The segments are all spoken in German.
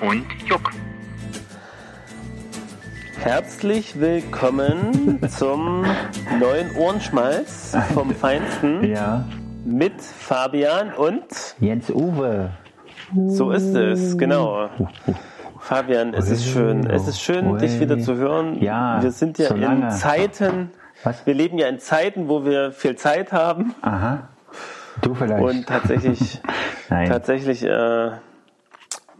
Und Juck. Herzlich willkommen zum neuen Ohrenschmalz vom Feinsten Ja, mit Fabian und Jens Uwe. so ist es, genau. Fabian, es ist schön. Es ist schön, dich wieder zu hören. Ja, wir sind ja so in. Zeiten, Was? wir leben ja in Zeiten, wo wir viel Zeit haben Aha. Du vielleicht. und tatsächlich, Nein. tatsächlich äh,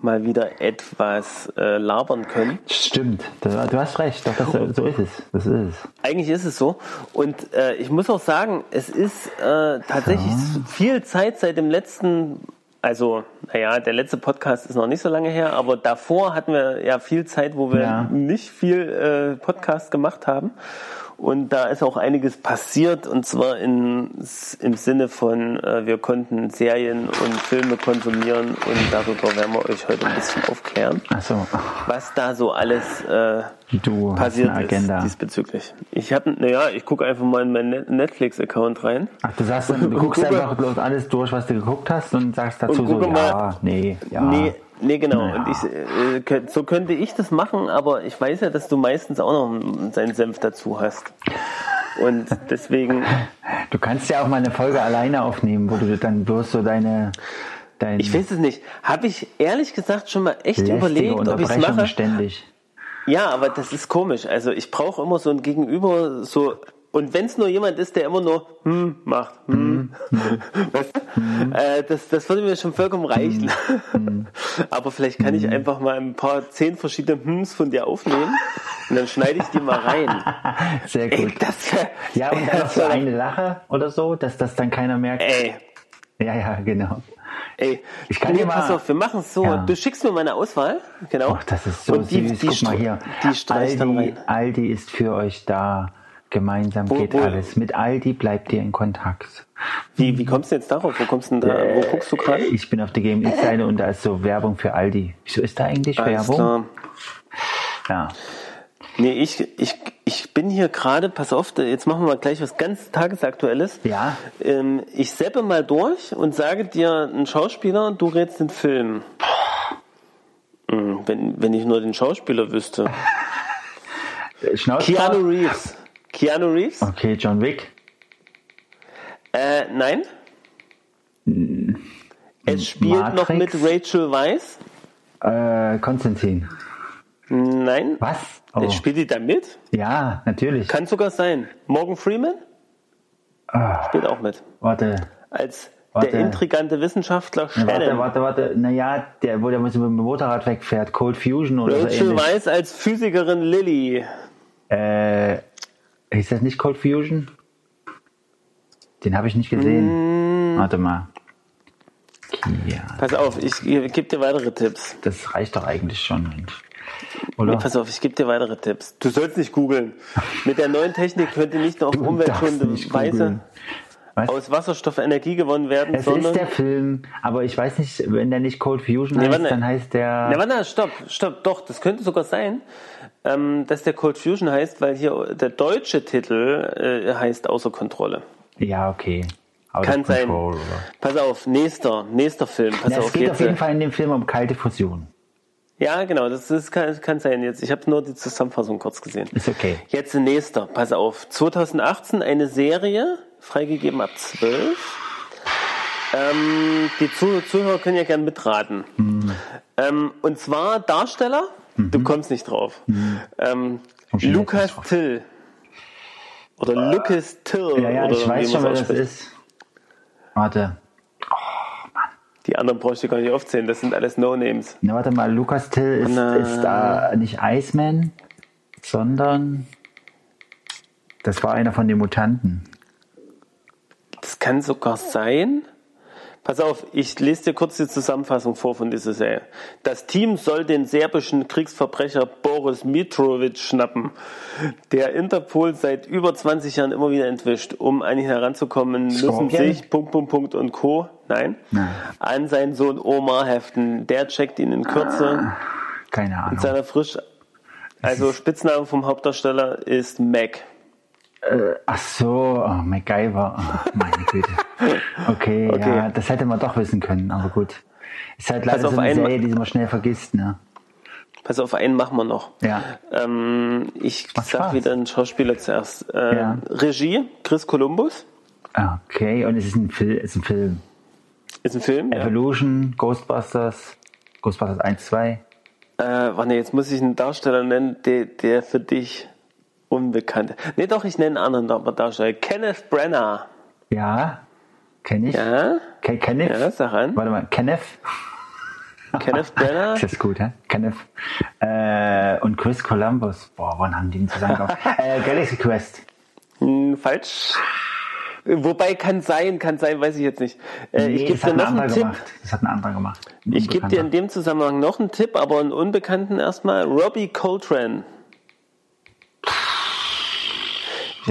mal wieder etwas äh, labern können. Stimmt. Du, du hast recht. Doch, das, so ist es. Das ist es. Eigentlich ist es so. Und äh, ich muss auch sagen, es ist äh, tatsächlich viel Zeit seit dem letzten, also, naja, der letzte Podcast ist noch nicht so lange her, aber davor hatten wir ja viel Zeit, wo wir Ja. nicht viel äh, Podcast gemacht haben. Und da ist auch einiges passiert, und zwar in, im Sinne von, äh, wir konnten Serien und Filme konsumieren und darüber werden wir euch heute ein bisschen aufklären, Ach so. was da so alles äh, Du hast passiert eine Agenda. ist diesbezüglich. Ich habe, naja, ich gucke einfach mal in meinen Net- Netflix-Account rein. Ach, du sagst, du guckst gucke- einfach bloß alles durch, was du geguckt hast und sagst dazu so, gucke ja, mal- nee, ja. Nee, nee, genau. Naja. Und ich, äh, so könnte ich das machen, aber ich weiß ja, dass du meistens auch noch seinen Senf dazu hast. Und deswegen, Du kannst ja auch mal eine Folge alleine aufnehmen, wo du dann bloß so deine, deine ich weiß es nicht. Habe ich ehrlich gesagt schon mal echt überlegt, ob ich es mache? ständig. Ja, aber das ist komisch. Also ich brauche immer so ein Gegenüber, so und wenn es nur jemand ist, der immer nur hm macht, hm, weißt du? Äh, das, das würde mir schon vollkommen reichen. aber vielleicht kann ich einfach mal ein paar zehn verschiedene Hms von dir aufnehmen und dann schneide ich die mal rein. Sehr Ey, gut. das wär, Ja, und dann noch das so eine Lache oder so, dass das dann keiner merkt. Ey, Ja, ja, genau. ey. Ich kann nee, dir mal- pass auf, wir machen es so. Ja. Du schickst mir meine Auswahl, genau. Ach, das ist so und die, süß. Die, Guck mal hier. Die Aldi. Aldi ist für euch da. Gemeinsam Wo- geht wo- alles. Mit Aldi bleibt ihr in Kontakt. Wie, wie kommst du jetzt darauf? Wo kommst du da? Wo guckst du gerade? Ich bin auf der GMX-Seite und da ist so Werbung für Aldi. Wieso ist da eigentlich Alles Werbung? klar. Ja. Nee, ich, ich, ich bin hier gerade, pass auf, jetzt machen wir mal gleich was ganz Tagesaktuelles. Ja. Ähm, ich seppe mal durch und sage dir einen Schauspieler, du rätst den Film. Hm, Wenn, wenn ich nur den Schauspieler wüsste. Keanu Reeves. Keanu Reeves? Okay, John Wick. Äh, nein. Es spielt noch mit Matrix? Rachel Weisz. Äh, Konstantin. Nein. Was? Oh. Es spielt die da mit? Ja, natürlich. Kann sogar sein. Morgan Freeman Ah, spielt auch mit. warte. Als Warte. der intrigante Wissenschaftler Na, Warte, Shannon. warte, warte. Naja, der, wo der mit dem Motorrad wegfährt. Cold Fusion oder so Rachel. Weisz als Physikerin Lilly. Äh, ist das nicht Cold Fusion? Den habe ich nicht gesehen. Mm. Warte mal. Ja, Pass auf, ich gebe dir weitere Tipps. das reicht doch eigentlich schon. Mensch. Nee, Oder? pass auf, ich gebe dir weitere Tipps. Du sollst nicht googeln. Mit der neuen Technik könnte nicht darfst umweltschonende Weise. Was? aus Wasserstoff Energie gewonnen werden, Es sondern... ist der Film, aber ich weiß nicht, wenn der nicht Cold Fusion Nee, heißt, dann heißt der. Na, warte, stopp, stopp, doch, das könnte sogar sein, ähm, dass der Cold Fusion heißt, weil hier der deutsche Titel äh, heißt Außer Kontrolle. ja, okay. Out Kann sein. Control, Oder? Pass auf, nächster, nächster Film. Pass Na, es auf, geht jetzt, auf jeden äh, Fall in dem Film um kalte Fusion. Ja, genau, das, ist, kann, kann sein jetzt. Ich habe nur die Zusammenfassung kurz gesehen. Ist okay. Jetzt der nächster, pass auf. 2018 eine Serie, freigegeben ab 12. Ähm, die Zuh Zuhörer können ja gern mitraten. Mhm. Ähm, und zwar Darsteller, du kommst nicht drauf. Ähm, nicht drauf. Till. Oder Lucas Till. Ja, ja, oder ich weiß schon, man wer das ist. Warte. Die anderen bräuchte ich gar nicht aufzählen, das sind alles No-Names. Na, warte mal, Lucas Till ist, Na. ist da nicht Iceman, sondern das war einer von den Mutanten. Kann sogar sein. Pass auf, ich lese dir kurz die Zusammenfassung vor von dieser Serie. Das Team soll den serbischen Kriegsverbrecher Boris Mitrovic schnappen, der Interpol seit über 20 Jahren immer wieder entwischt. Um an ihn heranzukommen, müssen sich Punkt, Punkt, Punkt und Co. Nein, Nein. an seinen Sohn Omar heften. Der checkt ihn in Kürze Keine Ahnung. mit seiner frisch. Also Spitzname vom Hauptdarsteller ist Mac. Ach so, oh, MacGyver. Oh, meine Güte. Okay, Okay. ja, das hätte man doch wissen können, aber gut. Ist halt leider Pass auf, so eine Serie, die man schnell vergisst, ne? Pass auf, einen machen wir noch. Ja. Ähm, ich Macht sag Spaß. wieder einen Schauspieler zuerst. Äh, Ja. Regie, Chris Columbus. Okay, und es ist ein, Fil ist ein Film. Ist ein Film. Ja. Evolution, Ghostbusters, Ghostbusters 1, 2. Äh, warte, jetzt muss ich einen Darsteller nennen, der, der für dich unbekannt ist. Nee, doch, ich nenne einen anderen Darsteller. Kenneth Brenner. Ja, kenne ich. Ja? Ke Kenneth? Ja, sag an. Warte mal, Kenneth? Kenneth Brenner. Ist das gut, hä? Kenneth. Äh, und Chris Columbus. Boah, wann haben die ihn zusammen äh, Galaxy Quest. Hm, falsch. Wobei kann sein, kann sein, weiß ich jetzt nicht. Äh, ich Nee, gebe das hat dir noch einen Tipp. gemacht. Das hat ein anderer gemacht. Ein Ich gebe dir in dem Zusammenhang noch einen Tipp, aber einen Unbekannten erstmal. Robbie Coltrane.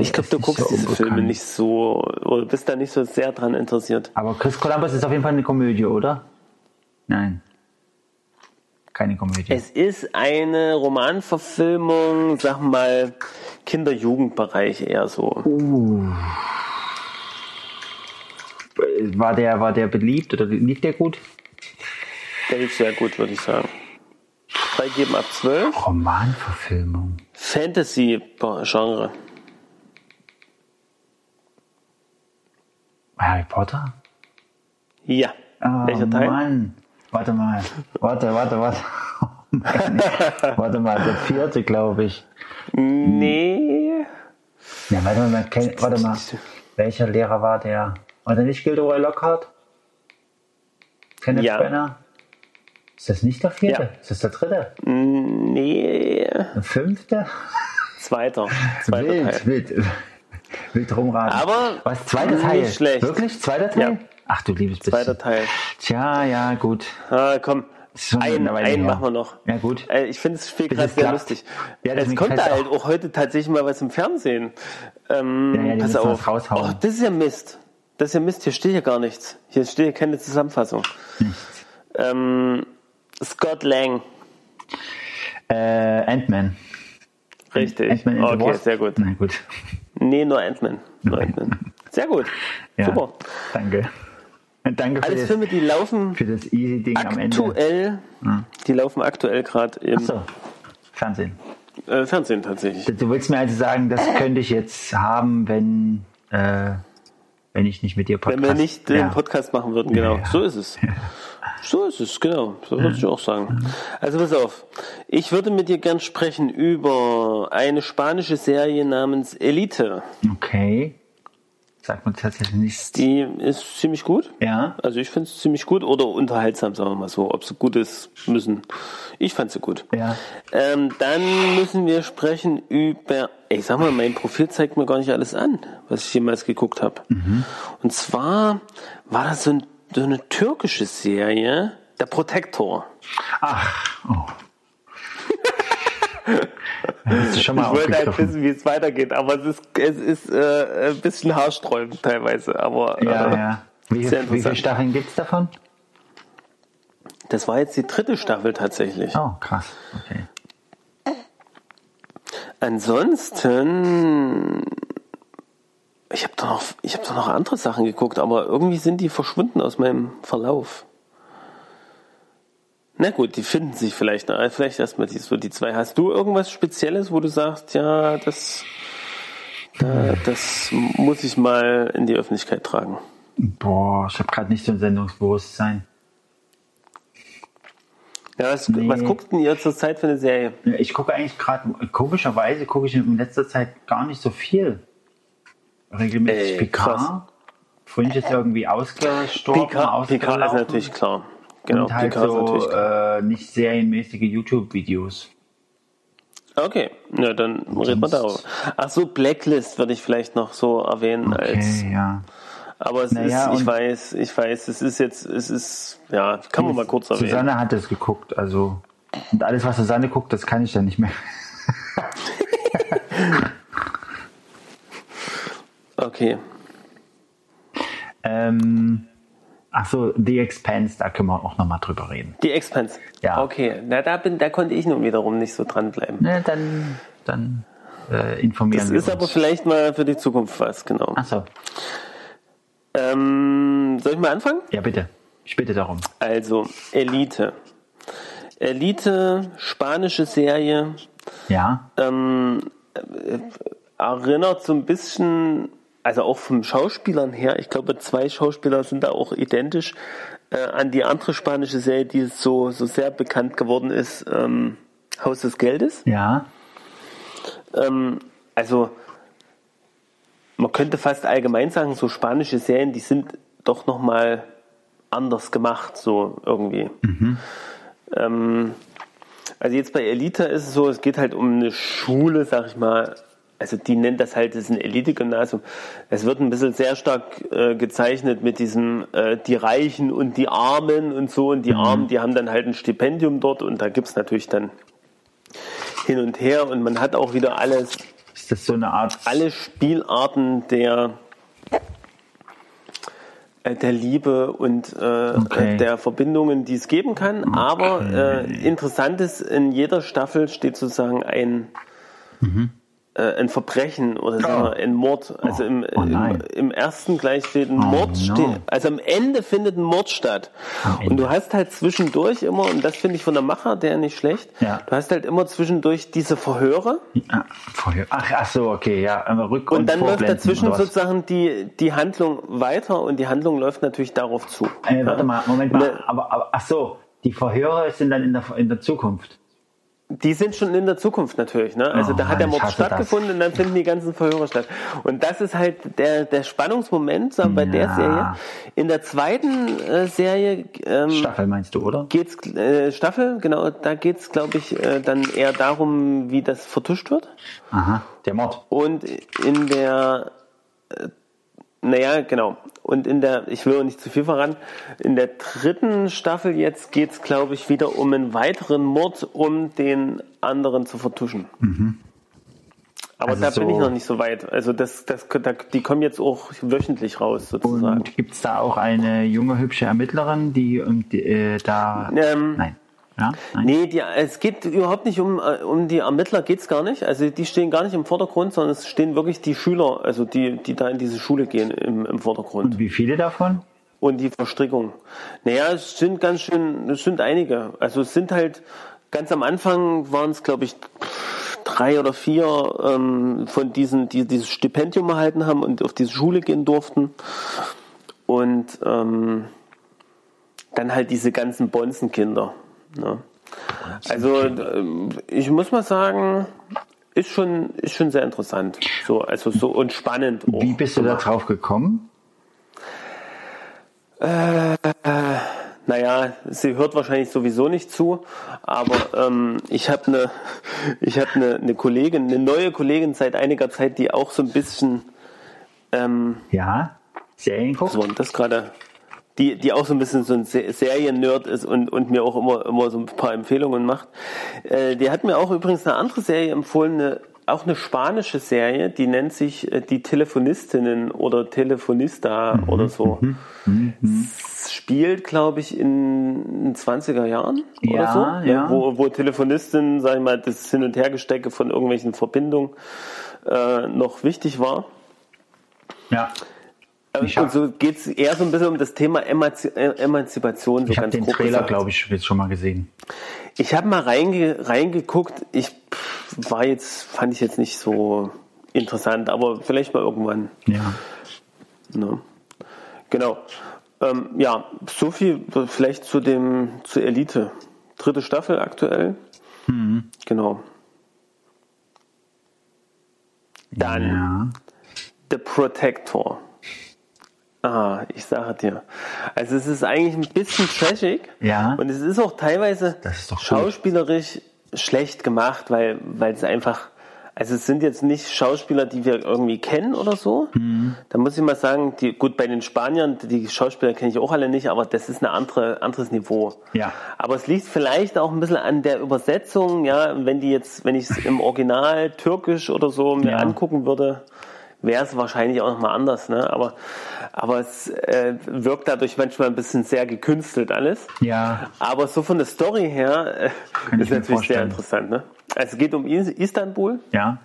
Ich glaube, du guckst so diese Filme unbekannt. nicht so, oder bist da nicht so sehr dran interessiert. Aber Chris Columbus ist auf jeden Fall eine Komödie, oder? Nein. Keine Komödie. Es ist eine Romanverfilmung, sag mal, Kinder-Jugendbereich eher so. war, der, war der beliebt oder lief der gut? Der lief sehr gut, würde ich sagen. Freigeben ab 12. Romanverfilmung. Fantasy-Genre. Harry Potter? Ja. Oh, Welcher Teil? Mann. Warte mal. Warte, warte, warte. Warte mal, der vierte, glaube ich. Nee. Ja, warte mal, kenn, warte mal. Welcher Lehrer war der? War der nicht Gilderoy Lockhart? Kenneth Ja. Brenner? Ist das nicht der vierte? Ja. Ist das der dritte? Nee. Der fünfte? Zweiter. Zweiter Teil. Wild, Wild rumraten. Aber Was? Zweiter nicht Teil? schlecht. Wirklich? Zweiter Teil? Ja. Ach du liebes bisschen. Zweiter Teil. Tja, ja, gut. Ah, komm. Einen, einen machen wir noch. Ja, gut. Äh, Ich finde es Bis gerade sehr klappt. lustig. Ja, das es kommt gefällt halt auch. heute tatsächlich mal was im Fernsehen. Ähm, Ja, ja, pass auf. Oh, das ist ja Mist. Das ist ja Mist. Hier steht ja gar nichts. Hier steht ja keine Zusammenfassung. Nichts. Ähm, Scott Lang. Äh, Ant-Man. Richtig. The okay, sehr gut. Na gut. Nee, nur Ant-Man. Nur Ant-Man. Sehr gut. Ja, Super. Danke. Und danke für Alles das, Filme, die laufen für das easy Ding am Ende. aktuell. Die laufen aktuell gerade im Achso, Fernsehen. äh, Fernsehen tatsächlich. Du willst mir also sagen, das könnte ich jetzt haben, wenn, äh, wenn ich nicht mit dir Podcast... Wenn wir nicht den ja. Podcast machen würden, genau. Ja. So ist es. So ist es, genau. So würde ich auch sagen. Also pass auf. Ich würde mit dir gern sprechen über eine spanische Serie namens Elite. Okay. Sagt man tatsächlich nicht. Die ist ziemlich gut. Ja. Also ich finde es ziemlich gut oder unterhaltsam, sagen wir mal so. Ob sie gut ist, müssen. Ich fand sie gut. Ja. Ähm, dann müssen wir sprechen über. Ich sag mal, mein Profil zeigt mir gar nicht alles an, was ich jemals geguckt habe. Und zwar war das so, ein, so eine türkische Serie, der Protektor. Ach, oh. Schon mal ich wollte halt wissen, wie es weitergeht, aber es ist, es ist äh, ein bisschen haarsträubend teilweise. Aber Ja, äh, ja. Wie, wie viele. Staffeln gibt's davon? Das war jetzt die dritte Staffel tatsächlich. Oh, krass. Okay. Ansonsten, ich habe doch noch, ich habe noch andere Sachen geguckt, aber irgendwie sind die verschwunden aus meinem Verlauf. Na gut, die finden sich vielleicht. Na, vielleicht erstmal die, so die zwei. Hast du irgendwas Spezielles, wo du sagst, ja, das, da, das muss ich mal in die Öffentlichkeit tragen? Boah, ich habe gerade nicht so ein Sendungsbewusstsein. Ja, was, Nee. was guckt denn ihr zurzeit für eine Serie? Ich gucke eigentlich gerade, komischerweise gucke ich in letzter Zeit gar nicht so viel. Regelmäßig Ey, Picard. krass. Fringe ist irgendwie ausgestorben, Picard, Picard ist natürlich klar. Genau, und halt Picard ist so natürlich klar. äh, nicht serienmäßige YouTube-Videos. Okay, na dann reden wir sonst- darüber. Ach so, Blacklist würde ich vielleicht noch so erwähnen als. Okay, ja. Aber es Naja, ist, ich weiß, ich weiß, es ist jetzt, es ist, ja, kann man mal kurz erwähnen. Susanne hat das geguckt, also. Und alles, was Susanne guckt, das kann ich dann nicht mehr. Okay. Ähm, ach so, The Expanse, da können wir auch nochmal drüber reden. Die Expanse. Ja. Okay, na da bin, da konnte ich nun wiederum nicht so dranbleiben. Ne, dann, dann äh, informieren Das wir ist uns. aber vielleicht mal für die Zukunft was, genau. Achso, Ähm, soll ich mal anfangen? ja bitte. Ich bitte darum. Also, Elite. Elite, spanische Serie, Ja, ähm, äh, erinnert so ein bisschen, also auch vom Schauspielern her, ich glaube, zwei Schauspieler sind da auch identisch, äh, an die andere spanische Serie, die so, so sehr bekannt geworden ist, ähm, Haus des Geldes. ja, Ähm, also, man könnte fast allgemein sagen, so spanische Serien, die sind doch nochmal anders gemacht, so irgendwie. Ähm, also jetzt bei Elite ist es so, es geht halt um eine Schule, sag ich mal, also die nennt das halt, das ist ein Elite-Gymnasium. Es wird ein bisschen sehr stark äh, gezeichnet mit diesem, äh, die Reichen und die Armen und so. Und die Armen, die haben dann halt ein Stipendium dort und da gibt's natürlich dann hin und her und man hat auch wieder alles, ist das so eine Art. alle Spielarten der äh, der Liebe und äh, Okay. der Verbindungen, die es geben kann. Aber äh, interessant ist, in jeder Staffel steht sozusagen ein, äh, ein Verbrechen oder sagen wir, ein Mord. Also im, Oh im, im ersten gleich steht ein Oh Mord, no. steht, also am Ende findet ein Mord statt. Und du hast halt zwischendurch immer, und das finde ich von der Macher, der nicht schlecht, Ja. du hast halt immer zwischendurch diese Verhöre. Vorher. Ach, ach so, okay, ja. einmal Rück- Und dann läuft dazwischen sozusagen die, die Handlung weiter und die Handlung läuft natürlich darauf zu. Äh, warte mal, Moment mal. Ne. Aber, aber, ach so, die Verhöre sind dann in der, in der Zukunft. Die sind schon in der Zukunft natürlich. Ne? Also Oh da hat der Mord stattgefunden und dann finden die ganzen Verhöre statt. Und das ist halt der, der Spannungsmoment wir, bei der Ja. Serie. In der zweiten äh, Serie ähm, Staffel meinst du, oder? geht's äh, Staffel, genau, da geht's glaube ich, äh, dann eher darum, wie das vertuscht wird. Aha, der Mord. Und in der, äh, naja, genau. Und in der, ich will auch nicht zu viel verraten, in der dritten Staffel jetzt geht's, glaube ich, wieder um einen weiteren Mord, um den anderen zu vertuschen. Aber Also da bin so- ich noch nicht so weit. Also das, das, da, die kommen jetzt auch wöchentlich raus, sozusagen. Und gibt es da auch eine junge, hübsche Ermittlerin, die, die äh, da. Ähm, Nein. Ja? Nein. Nee, die, es geht überhaupt nicht um, äh, um die Ermittler, geht's gar nicht. Also die stehen gar nicht im Vordergrund, sondern es stehen wirklich die Schüler, also die, die da in diese Schule gehen, im, im Vordergrund. Und wie viele davon? Und die Verstrickung. Naja, es sind ganz schön, es sind einige. Also es sind halt, ganz am Anfang waren es, glaube ich, drei oder vier ähm, von diesen, die dieses Stipendium erhalten haben und auf diese Schule gehen durften. Und ähm, dann halt diese ganzen Bonzenkinder. Ne? Also ähm, ich muss mal sagen, ist schon, ist schon sehr interessant. So, also so und spannend. Auch. Wie bist du da drauf gekommen? Naja, sie hört wahrscheinlich sowieso nicht zu, aber ähm, ich habe eine ich habe eine, eine Kollegin, eine neue Kollegin seit einiger Zeit, die auch so ein bisschen ähm, Ja. Serien guckt? so und das gerade die, die auch so ein bisschen so ein Se- Serien-Nerd ist und, und mir auch immer, immer so ein paar Empfehlungen macht. Äh, die hat mir auch übrigens eine andere Serie empfohlen, eine, auch eine spanische Serie, die nennt sich äh, Die Telefonistinnen oder Telefonista oder so. Es spielt, glaube ich, in den 20er Jahren oder Ja, so, ne? ja. wo, wo Telefonistinnen, sag ich mal, das Hin- und Hergestecke von irgendwelchen Verbindungen äh, noch wichtig war. Ja. Ich und so geht es eher so ein bisschen um das Thema Emanzi äh, Emanzipation. So Ich habe den grob Trailer, glaube ich, jetzt schon mal gesehen. Ich habe mal reinge reingeguckt. Ich war jetzt, fand ich jetzt nicht so interessant, aber vielleicht mal irgendwann. Ja. Ne? Genau. Ähm, ja, so viel vielleicht zu dem zur Elite. Dritte Staffel aktuell. Mhm. Genau. Dann Ja. The Protector. Ah, ich sage dir. Also es ist eigentlich ein bisschen trashig. Ja. Und es ist auch teilweise Das ist doch gut. schauspielerisch schlecht gemacht, weil, weil es einfach, also es sind jetzt nicht Schauspieler, die wir irgendwie kennen oder so. Mhm. Da muss ich mal sagen, die, gut, bei den Spaniern, die Schauspieler kenne ich auch alle nicht, aber das ist ein andere, anderes Niveau. Ja. Aber es liegt vielleicht auch ein bisschen an der Übersetzung, ja, wenn die jetzt, wenn ich es im Original türkisch oder so mir Ja. angucken würde, wäre es wahrscheinlich auch nochmal anders, ne? Aber, aber es äh, wirkt dadurch manchmal ein bisschen sehr gekünstelt alles. Ja. Aber so von der Story her äh, ist natürlich sehr interessant, ne? Also es geht um Is- Istanbul Ja.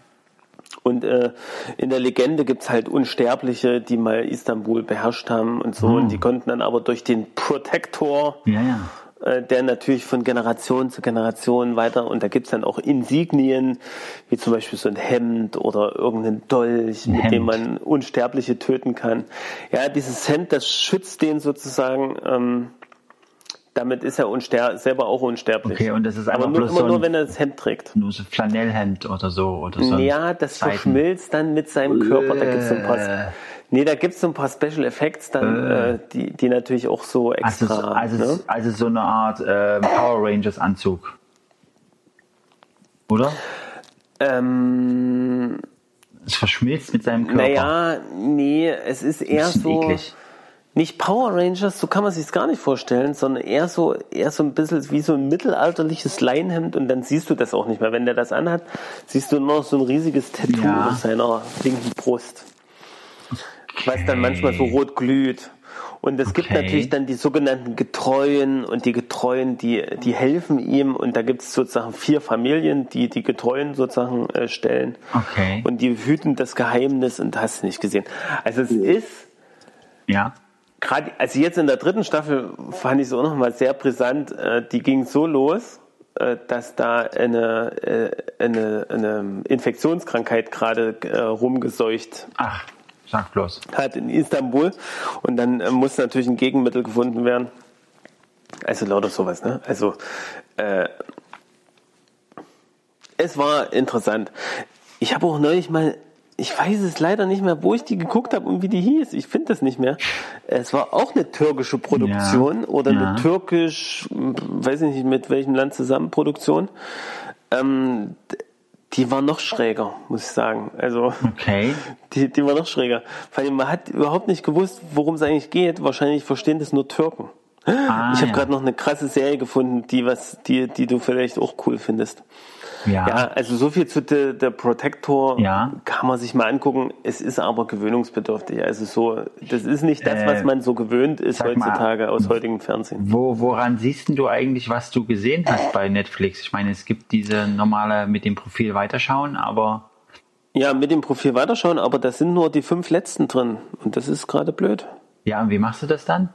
Und äh, in der Legende gibt's halt Unsterbliche, die mal Istanbul beherrscht haben und so. Und die konnten dann aber durch den Protector, Ja, ja. Äh, der natürlich von Generation zu Generation weiter, und da gibt's dann auch Insignien, wie zum Beispiel so ein Hemd oder irgendein Dolch, mit Hemd. dem man Unsterbliche töten kann. Ja, dieses Hemd, das schützt den sozusagen, ähm, damit ist er unster selber auch unsterblich. Okay, und das ist aber nur, immer so nur, ein- wenn er das Hemd trägt. Nur so Flanellhemd oder so. Oder so ein Ja, das Seiten- verschmilzt dann mit seinem Körper. Da gibt's so ein Äh. Nee, da gibt's so ein paar Special Effects dann, äh, die, die natürlich auch so Also, extra. also, ne? also so eine Art äh, Power Rangers Anzug. Oder? ähm, Es verschmilzt mit seinem Körper. naja, nee, es ist eher so. eklig. Nicht Power Rangers, so kann man sich gar nicht vorstellen, sondern eher so, eher so ein bisschen wie so ein mittelalterliches Leinhemd und dann siehst du das auch nicht mehr. Wenn der das anhat, siehst du nur noch so ein riesiges Tattoo Ja. auf seiner linken Brust. Was dann manchmal so rot glüht. Und es gibt Okay. natürlich dann die sogenannten Getreuen und die Getreuen, die, die helfen ihm und da gibt es sozusagen vier Familien, die die Getreuen sozusagen äh, stellen. Okay. Und die hüten das Geheimnis und hast du nicht gesehen. Also es ist Ja. gerade, also jetzt in der dritten Staffel fand ich es auch nochmal sehr brisant. Äh, die ging so los, äh, dass da eine, äh, eine, eine Infektionskrankheit gerade äh, rumgeseucht Ach, sag bloß. hat in Istanbul. Und dann äh, muss natürlich ein Gegenmittel gefunden werden. Also lauter sowas, ne? Also äh, es war interessant. Ich habe auch neulich mal, ich weiß es leider nicht mehr, wo ich die geguckt habe und wie die hieß. Ich finde das nicht mehr. Es war auch eine türkische Produktion Ja, oder ja. eine türkisch, weiß ich nicht mit welchem Land zusammen Produktion. Ähm, die war noch schräger, muss ich sagen. Also Okay. die, die war noch schräger. Vor allem, man hat überhaupt nicht gewusst, worum es eigentlich geht. Wahrscheinlich verstehen das nur Türken. Ah, ich habe ja. gerade noch eine krasse Serie gefunden, die was, die, die du vielleicht auch cool findest. Ja. Ja, also so viel zu der, der Protector Ja. kann man sich mal angucken. Es ist aber gewöhnungsbedürftig. Also so, das ist nicht das, Äh, was man so gewöhnt ist sag mal, heutzutage aus heutigem Fernsehen. Wo, woran siehst du eigentlich, was du gesehen hast bei Netflix? Ich meine, es gibt diese normale mit dem Profil weiterschauen, aber Ja, mit dem Profil weiterschauen, aber da sind nur die fünf letzten drin. Und das ist gerade blöd. ja, und wie machst du das dann?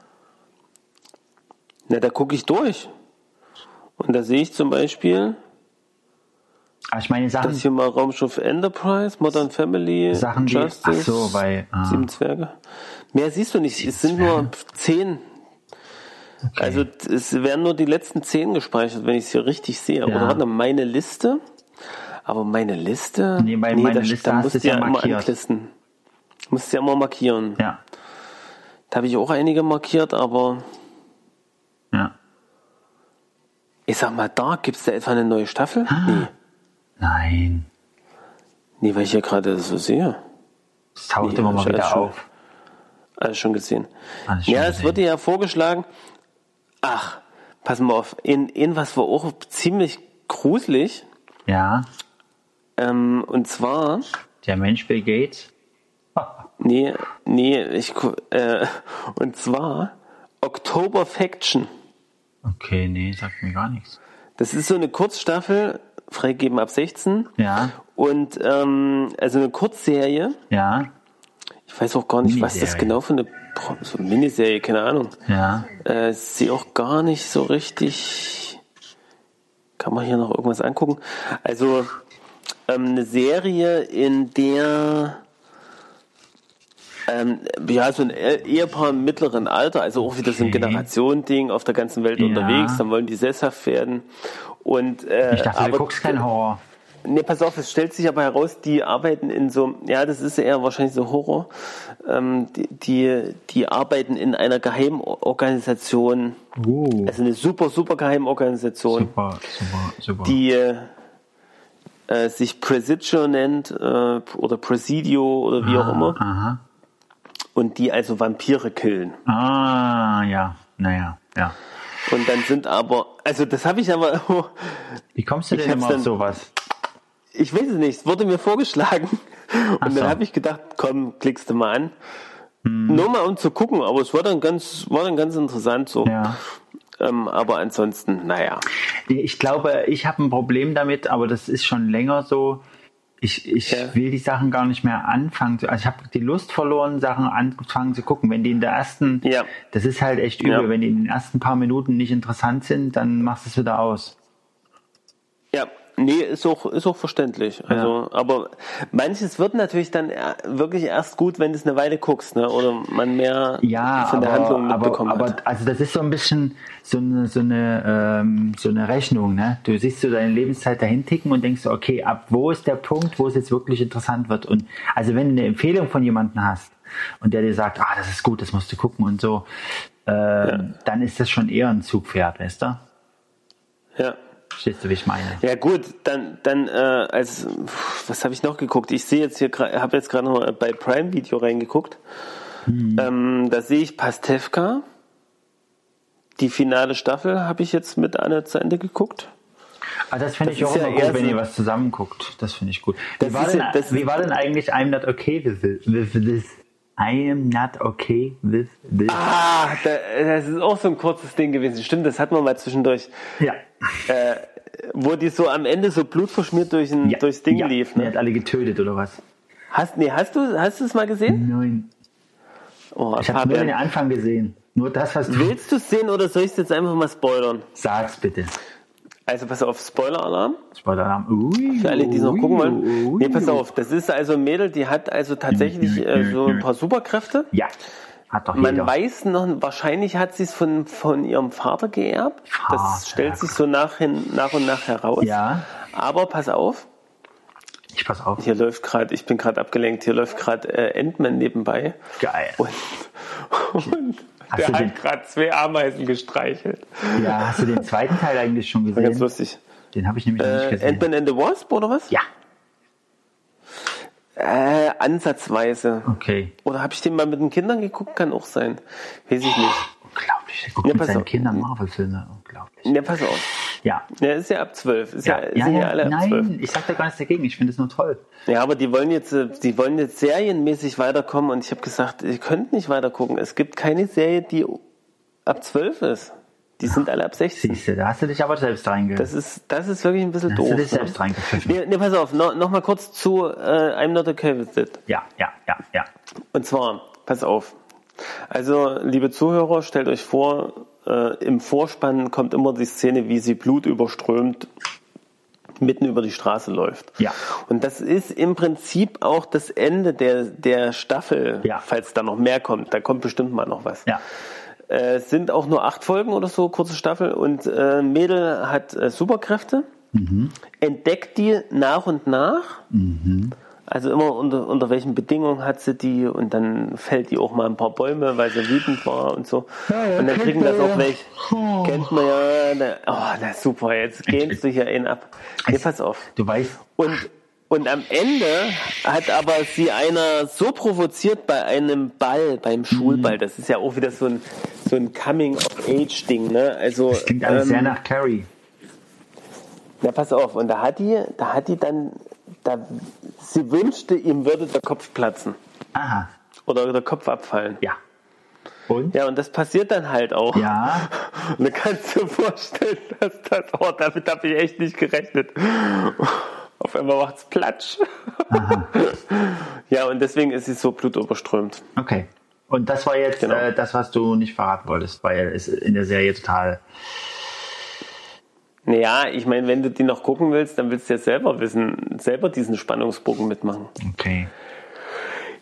Na, da gucke ich durch. Und da sehe ich zum Beispiel, Aber ich meine Sachen, Das hier mal Raumschiff Enterprise, Modern Family, Sachen, die- Justice, ach so, weil, ah. Sieben Zwerge. Mehr siehst du nicht, es sind nur zehn. Also es werden nur die letzten zehn gespeichert, wenn ich es hier richtig sehe. Oder Ja. warte, meine Liste. Aber meine Liste. Nee, bei meiner da, Liste da musst du ja ja immer anklisten. Musst du ja immer markieren. ja, Da habe ich auch einige markiert, aber ja. ich sag mal, da gibt es da etwa eine neue Staffel? Ah. Nee. Nein. Nee, weil ich hier gerade so sehe. Es taucht Nee, immer mal wieder schon- auf. Alles schon gesehen. Alles schon ja, es gesehen. wurde ja vorgeschlagen. Ach, pass mal auf. In, in was war auch ziemlich gruselig. Ja, Ähm, und zwar, der Mensch Bill Gates. nee, nee, ich, äh, und zwar October Faction. Okay, nee, sagt mir gar nichts. Das ist so eine Kurzstaffel, freigegeben ab 16. Ja, Und ähm, also eine Kurzserie. ja, Ich weiß auch gar nicht, was das genau für eine so eine Miniserie, keine Ahnung. ja. Äh, sehe auch gar nicht so richtig. Kann man hier noch irgendwas angucken? Also ähm, eine Serie, in der ähm, ja so ein E- Ehepaar im mittleren Alter, also auch wieder so ein Okay. Generationending auf der ganzen Welt Ja. unterwegs, dann wollen die sesshaft werden. Und äh, Ich dachte, aber, du guckst keinen Horror. Nee, pass auf, es stellt sich aber heraus, die arbeiten in so, ja, das ist eher wahrscheinlich so Horror. Ähm, die, die, die arbeiten in einer Geheimorganisation, Uh, also eine super, super Geheimorganisation, super, super, super. die äh, sich Presidio nennt äh, oder Presidio oder wie auch immer. Aha. Und die also Vampire killen. Ah, ja, naja, ja. Und dann sind aber, also das habe ich aber, Wie kommst du Ich denn immer auf dann- sowas? ich weiß es nicht, es wurde mir vorgeschlagen. Und Ach so. dann habe ich gedacht, komm, klickst du mal an. Hm. Nur mal um zu gucken, aber es war dann ganz, war dann ganz interessant so. Ja. Ähm, aber ansonsten, naja. Ich glaube, ich habe ein Problem damit, aber das ist schon länger so. Ich, ich Ja. will die Sachen gar nicht mehr anfangen. zu- Also ich habe die Lust verloren, Sachen anfangen zu gucken. Wenn die in der ersten, Ja. das ist halt echt übel. Ja. Wenn die in den ersten paar Minuten nicht interessant sind, dann machst du es wieder aus. Ja, nee, ist auch, ist auch verständlich. Also, aber manches wird natürlich dann er- wirklich erst gut, wenn du es eine Weile guckst, ne? Oder man mehr Ja, von der aber, Handlung aber, mitbekommen aber hat. also das ist so ein bisschen so eine so eine ähm, so eine Rechnung, ne? Du siehst so deine Lebenszeit dahin ticken und denkst okay, ab wo ist der Punkt, wo es jetzt wirklich interessant wird? Und also wenn du eine Empfehlung von jemandem hast und der dir sagt, ah, das ist gut, das musst du gucken und so, äh, dann ist das schon eher ein Zugpferd, weißt du? Ja. Verstehst du, wie ich meine? Ja gut, dann dann äh, als was habe ich noch geguckt? Ich sehe jetzt hier habe jetzt gerade noch bei Prime Video reingeguckt. Hm. Ähm, da sehe ich Pastewka. Die finale Staffel habe ich jetzt mit Anne zu Ende geguckt. Ah, das finde ich auch ist ja immer gut, wenn ihr was zusammen guckt. Das finde ich gut. Wie war, denn, ja- wie war denn eigentlich I'm not okay with this? I am not okay with this. Ah, da, das ist auch so ein kurzes Ding gewesen. Stimmt, das hatten wir mal zwischendurch. Ja. Äh, wo die so am Ende so blutverschmiert durch ein, ja. durchs Ding ja. lief. Die Ne? hat alle getötet oder was? Hast, nee, hast du hast du es mal gesehen? Nein. Oh, Ich habe nur den. Anfang gesehen. Nur das, was du Willst du es sehen oder soll ich es jetzt einfach mal spoilern? sagst, bitte. Also pass auf, Spoiler-Alarm. Spoiler-Alarm. Ui, Für alle, die es noch gucken wollen. ui, Nee, pass auf, das ist also ein Mädel, die hat also tatsächlich äh, so ein paar Superkräfte. Ja, hat doch Man jeder. weiß noch, wahrscheinlich hat sie es von, von ihrem Vater geerbt. Vater. Das stellt sich so nach, hin, nach und nach heraus. Ja, Aber pass auf, ich pass auf. hier läuft gerade, ich bin gerade abgelenkt, hier läuft gerade äh, Endman nebenbei. Geil. Und, und Hast der du den- hat gerade zwei Ameisen gestreichelt. Ja, hast du den zweiten Teil eigentlich schon War ganz gesehen? lustig. Den habe ich nämlich noch nicht Äh, gesehen. Ant-Man and the Wasp oder was? Ja, Äh, ansatzweise. okay. Oder habe ich den mal mit den Kindern geguckt? Kann auch sein. Weiß ich nicht. Unglaublich. Der guckt Ja, mit seinen auf. Kindern Marvel-Filme. Unglaublich. Ja, pass auf. Ja. Der ist ja ab 12. Ist ja, Ja, ja, ja ja, alle ab 12. nein, ich sag da gar nichts dagegen. Ich finde es nur toll. Ja, aber die wollen jetzt, äh, die wollen jetzt serienmäßig weiterkommen und ich habe gesagt, ihr könnt nicht weiter gucken. Es gibt keine Serie, die ab 12 ist. Die sind alle ab 16. Siehst du, da hast du dich aber selbst reingehört. Das ist, das ist wirklich ein bisschen Hast du doof. dich selbst ne? reingepfiffen? Nee, nee, pass auf, no, noch mal kurz zu äh, I'm not okay with it. Ja, ja, ja, ja. Und zwar, pass auf. Also, liebe Zuhörer, stellt euch vor, äh, im Vorspann kommt immer die Szene, wie sie blutüberströmt mitten über die Straße läuft. Ja. Und das ist im Prinzip auch das Ende der, der Staffel, Ja. falls da noch mehr kommt. Da kommt bestimmt mal noch was. Ja. Äh, es sind auch nur acht Folgen oder so, kurze Staffel. Und äh, Mädel hat äh, Superkräfte, Mhm. entdeckt die nach und nach. Also immer unter, unter welchen Bedingungen hat sie die und dann fällt die auch mal ein paar Bäume, weil sie wütend war und so. ja, und dann kriegen das auch ja. welche. Kennt man ja. Na, oh, na super, jetzt gehst du hier einen ab. Nee, pass auf. Du weißt, Und, und am Ende hat aber sie einer so provoziert bei einem Ball, beim Schulball. Das ist ja auch wieder so ein, so ein Coming-of-Age-Ding, ne? Also, das klingt alles sehr ähm, nach Carrie. ja, pass auf. Und da hat die, da hat die dann, da, sie wünschte, ihm würde der Kopf platzen. Aha. Oder der Kopf abfallen. Ja. Und? Ja, und das passiert dann halt auch. Ja. Und dann kannst du dir vorstellen, dass das, oh, damit habe ich echt nicht gerechnet. Auf einmal macht's Platsch. ja, und deswegen ist sie so blutüberströmt. Okay. Und das war jetzt Genau. äh, das, was du nicht verraten wolltest, weil es in der Serie total. Naja, ich meine, wenn du die noch gucken willst, dann willst du ja selber wissen, selber diesen Spannungsbogen mitmachen. Okay.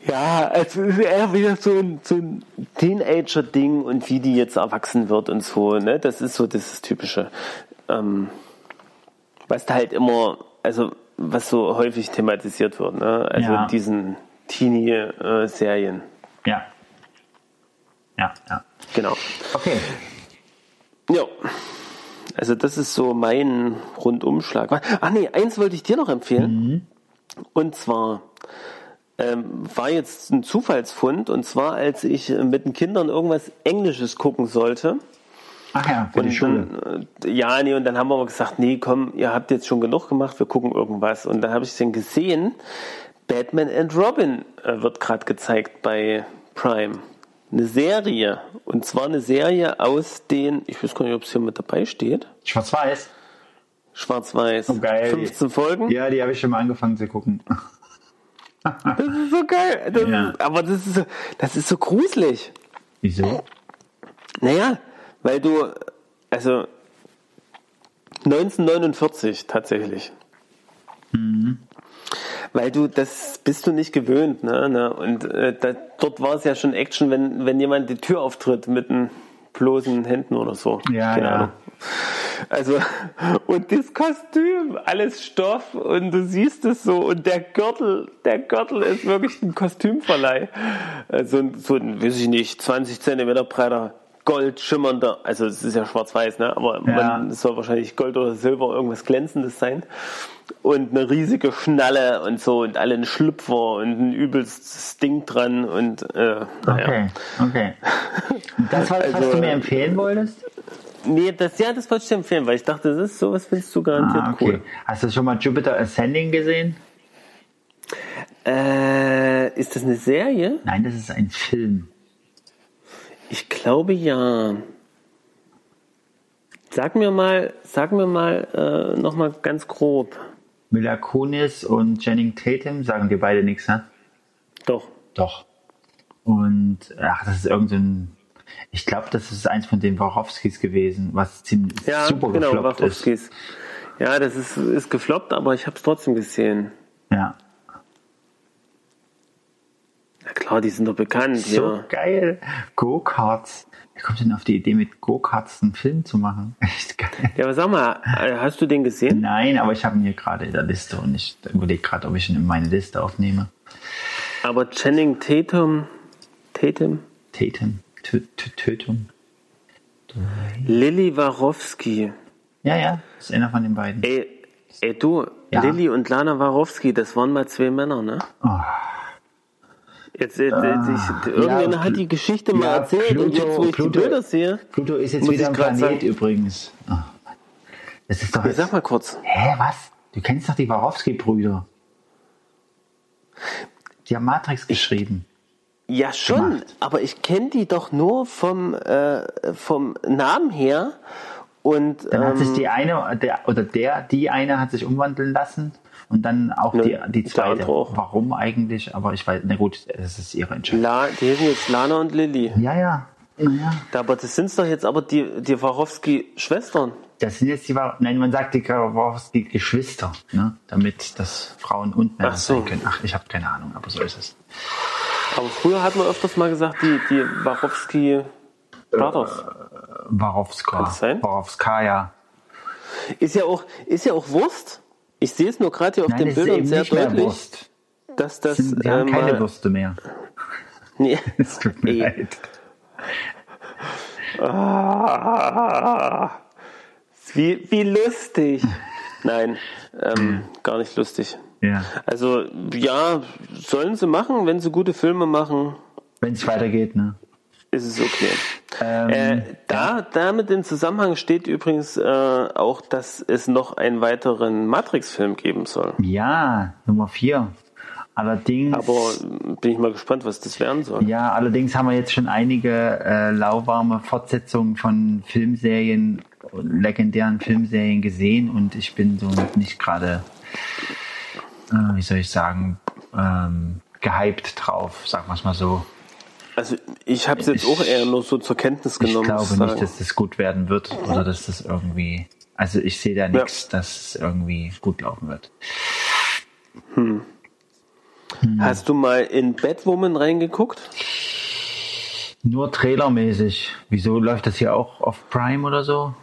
Ja, es ist eher wieder so ein, so ein Teenager-Ding und wie die jetzt erwachsen wird und so, ne? Das ist so das Typische. Ähm, was da halt immer, also was so häufig thematisiert wird, ne? Also Ja. in diesen Teenie-Serien. Ja. Ja, ja. Genau. Okay. Ja. Also das ist so mein Rundumschlag. Ach nee, eins wollte ich dir noch empfehlen. Und zwar ähm, war jetzt ein Zufallsfund. Und zwar, als ich äh, mit den Kindern irgendwas Englisches gucken sollte. Ach ja, für die Und Schule. dann, äh, ja, nee, und dann haben wir aber gesagt, nee, komm, ihr habt jetzt schon genug gemacht, wir gucken irgendwas. Und dann habe ich dann gesehen, Batman and Robin äh, wird gerade gezeigt bei Prime. Eine Serie. Und zwar eine Serie aus den, ich weiß gar nicht, ob es hier mit dabei steht. Schwarz-Weiß. Schwarz-Weiß. Oh, geil. 15 Folgen. Ja, die habe ich schon mal angefangen zu gucken. Das ist so geil. Das Ja. ist, aber das ist, so, das ist so gruselig. Wieso? Naja, weil du, also 1949 tatsächlich. Weil du, das bist du nicht gewöhnt, ne? ne? Und äh, da, dort war es ja schon Action, wenn, wenn jemand die Tür auftritt mit den bloßen Händen oder so. Ja, Keine ja. Ahnung. Also, und das Kostüm, alles Stoff und du siehst es so und der Gürtel, der Gürtel ist wirklich ein Kostümverleih. Also so ein, weiß ich nicht, 20 Zentimeter breiter, gold schimmernder, also es ist ja schwarz-weiß, ne? aber Ja. man, es soll wahrscheinlich Gold oder Silber, irgendwas Glänzendes sein. Und eine riesige Schnalle und so und alle ein Schlüpfer und ein übelstes Ding dran und äh, naja. Okay, okay. Das war das, was Also, du mir äh, empfehlen wolltest? Nee, das, ja, das wollte ich dir empfehlen, weil ich dachte, das ist sowas findest du garantiert Ah, okay. cool. Hast du schon mal Jupiter Ascending gesehen? Äh, ist das eine Serie? Nein, das ist ein Film. Ich glaube ja. Sag mir mal, sag mir mal äh, noch mal ganz grob. Mila Kunis und Channing Tatum sagen dir beide nichts, ne? Doch. Doch. Und ach, das ist irgendein. Ich glaube, das ist eins von den Warowskis gewesen, was ziemlich Ja, super genau, gefloppt ist. Wachowskis. Ja, das ist, ist gefloppt, aber ich habe es trotzdem gesehen. Ja. Na klar, die sind doch bekannt. So ja. geil. Go-Karts. Wer kommt denn auf die Idee, mit Go-Karts einen Film zu machen? Echt geil. ja, aber sag mal, äh, hast du den gesehen? Nein, aber ich habe ihn hier gerade in der Liste und ich überlege gerade, ob ich ihn in meine Liste aufnehme. Aber Channing Tatum, Tatum, Tatum. Tö- Tö- Tötung. Lilly Warowski. Ja, ja, ist einer von den beiden. Ey, ey du, Ja. Lilly und Lana Warowski, das waren mal zwei Männer, ne? Oh. Jetzt, jetzt, jetzt ich, irgendjemand ja, hat die Geschichte mal ja, erzählt und Pluto- jetzt, wo ich Pluto- die Bilder sehe, Pluto ist jetzt wieder ein Planet sagen. übrigens. Oh, Mann. Das ist doch jetzt, sag mal kurz. Hä, was? Du kennst doch die Warowski-Brüder. Die haben Matrix geschrieben. Ja, schon, gemacht. aber ich kenne die doch nur vom, äh, vom Namen her und Dann hat sich ähm, die eine, der, oder der, die eine hat sich umwandeln lassen und dann auch Nö, die, die zweite. Warum eigentlich? Aber ich weiß, na gut, es ist ihre Entscheidung. La, die heißen jetzt Lana und Lilly. Ja, ja. Naja. Da, Aber das sind doch jetzt aber die, die Warowski-Schwestern. Das sind jetzt die, nein, man sagt die Warowski-Geschwister, ne? damit das Frauen und Männer so. sein können. Ach, ich habe keine Ahnung, aber so ist es. Aber früher hat man öfters mal gesagt, die, die Warowski Brothers. Warowska. Kann das sein? Warowskaja. Ist ja auch, ist ja auch Wurst. Ich sehe es nur gerade hier auf Nein, den Bildern sehr deutlich, Wurst. dass das Sind, die äh, haben keine Würste mehr. Nee. Es tut mir Ey. leid. Ah, wie, wie lustig. Nein, ähm, gar nicht lustig. Ja. Also ja, sollen sie machen, wenn sie gute Filme machen, Wenn es weitergeht, ne? Ist es okay. Ähm, Äh, da, damit im Zusammenhang steht übrigens äh, auch, dass es noch einen weiteren Matrix-Film geben soll. ja, Nummer vier. Allerdings. Aber bin ich mal gespannt, was das werden soll. Ja, allerdings haben wir jetzt schon einige äh, lauwarme Fortsetzungen von Filmserien, legendären Filmserien gesehen und ich bin so nicht gerade, äh, wie soll ich sagen, ähm, gehypt drauf, sagen wir es mal so. Also ich habe es jetzt Ich- auch eher nur so zur Kenntnis Ich genommen. muss glaube ich nicht, dass das gut werden wird oder dass das irgendwie, also ich sehe da nichts, dass es irgendwie gut laufen wird. Hast du mal in Batwoman reingeguckt? Nur trailermäßig. Wieso läuft das hier auch auf Prime oder so?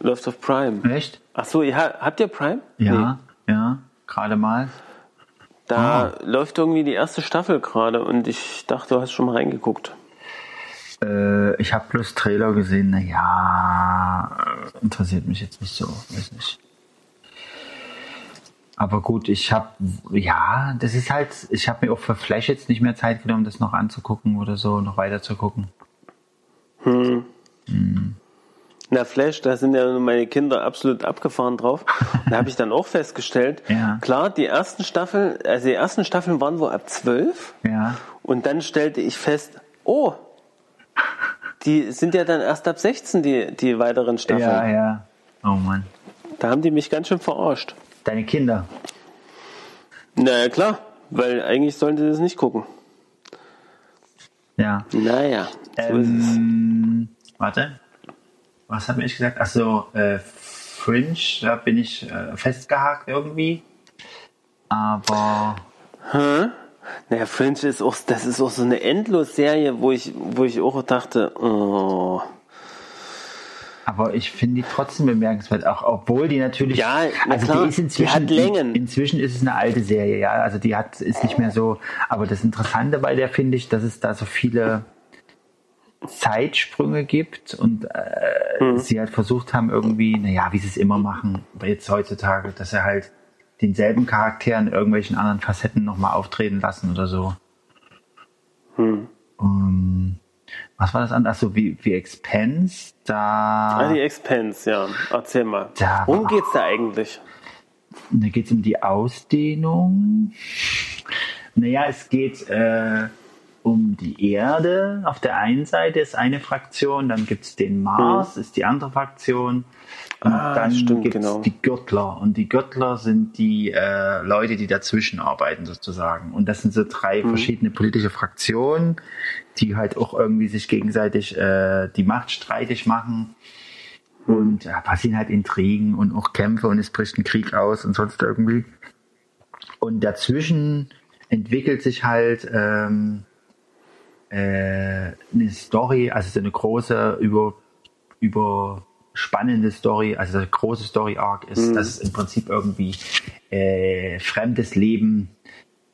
Läuft auf Prime. Echt? Ach so, ihr, ha- habt ihr Prime? Ja, ja, gerade mal. Da läuft irgendwie die erste Staffel gerade und ich dachte, du hast schon mal reingeguckt. Äh, ich habe bloß Trailer gesehen. Naja, äh, interessiert mich jetzt nicht so, weiß nicht. Aber gut, ich habe, ja, das ist halt, ich habe mir auch für Flash jetzt nicht mehr Zeit genommen, das noch anzugucken oder so, noch weiter zu gucken. Na, Flash, da sind ja meine Kinder absolut abgefahren drauf. Da habe ich dann auch festgestellt, Ja. klar, die ersten Staffeln, also die ersten Staffeln waren wohl ab zwölf Ja, und dann stellte ich fest, oh, die sind ja dann erst ab 16, die, die weiteren Staffeln. ja, ja. Oh Mann. da haben die mich ganz schön verarscht. Deine Kinder. Na klar, weil eigentlich sollten sie das nicht gucken. Ja. Naja, so ist es. Ähm, warte. Was hat mir ich gesagt? Achso, äh, Fringe, da bin ich äh, festgehakt irgendwie. Aber Naja, Fringe ist auch, das ist auch so eine Endlos-Serie, wo ich, wo ich auch dachte, oh. Aber ich finde die trotzdem bemerkenswert, auch obwohl die natürlich. Ja, na also klar, die ist inzwischen. die hat Längen. Inzwischen ist es eine alte Serie, ja. Also die hat ist nicht mehr so. Aber das Interessante bei der finde ich, dass es da so viele Zeitsprünge gibt und äh, Mhm. sie halt versucht haben irgendwie, naja, wie sie es immer machen, jetzt heutzutage, dass sie halt denselben Charakter in irgendwelchen anderen Facetten nochmal auftreten lassen oder so. Hm. Ähm, was war das an? Achso, wie, wie Expense, da. Ah, die Expense, ja. Erzähl mal. Da- Worum geht's da eigentlich? Da geht es um die Ausdehnung. Naja, es geht äh, um die Erde. Auf der einen Seite ist eine Fraktion, dann gibt es den Mars, ist die andere Fraktion. Und Ah, dann gibt es genau. die Göttler. Und die Göttler sind die äh, Leute, die dazwischen arbeiten sozusagen. Und das sind so drei Mhm. verschiedene politische Fraktionen, die halt auch irgendwie sich gegenseitig äh, die Macht streitig machen. Und ja, passieren halt Intrigen und auch Kämpfe und es bricht ein Krieg aus und sonst irgendwie. Und dazwischen entwickelt sich halt ähm, äh, eine Story, also so eine große, über, überspannende Story, also der große Story-Arc ist, dass es im Prinzip irgendwie äh, fremdes Leben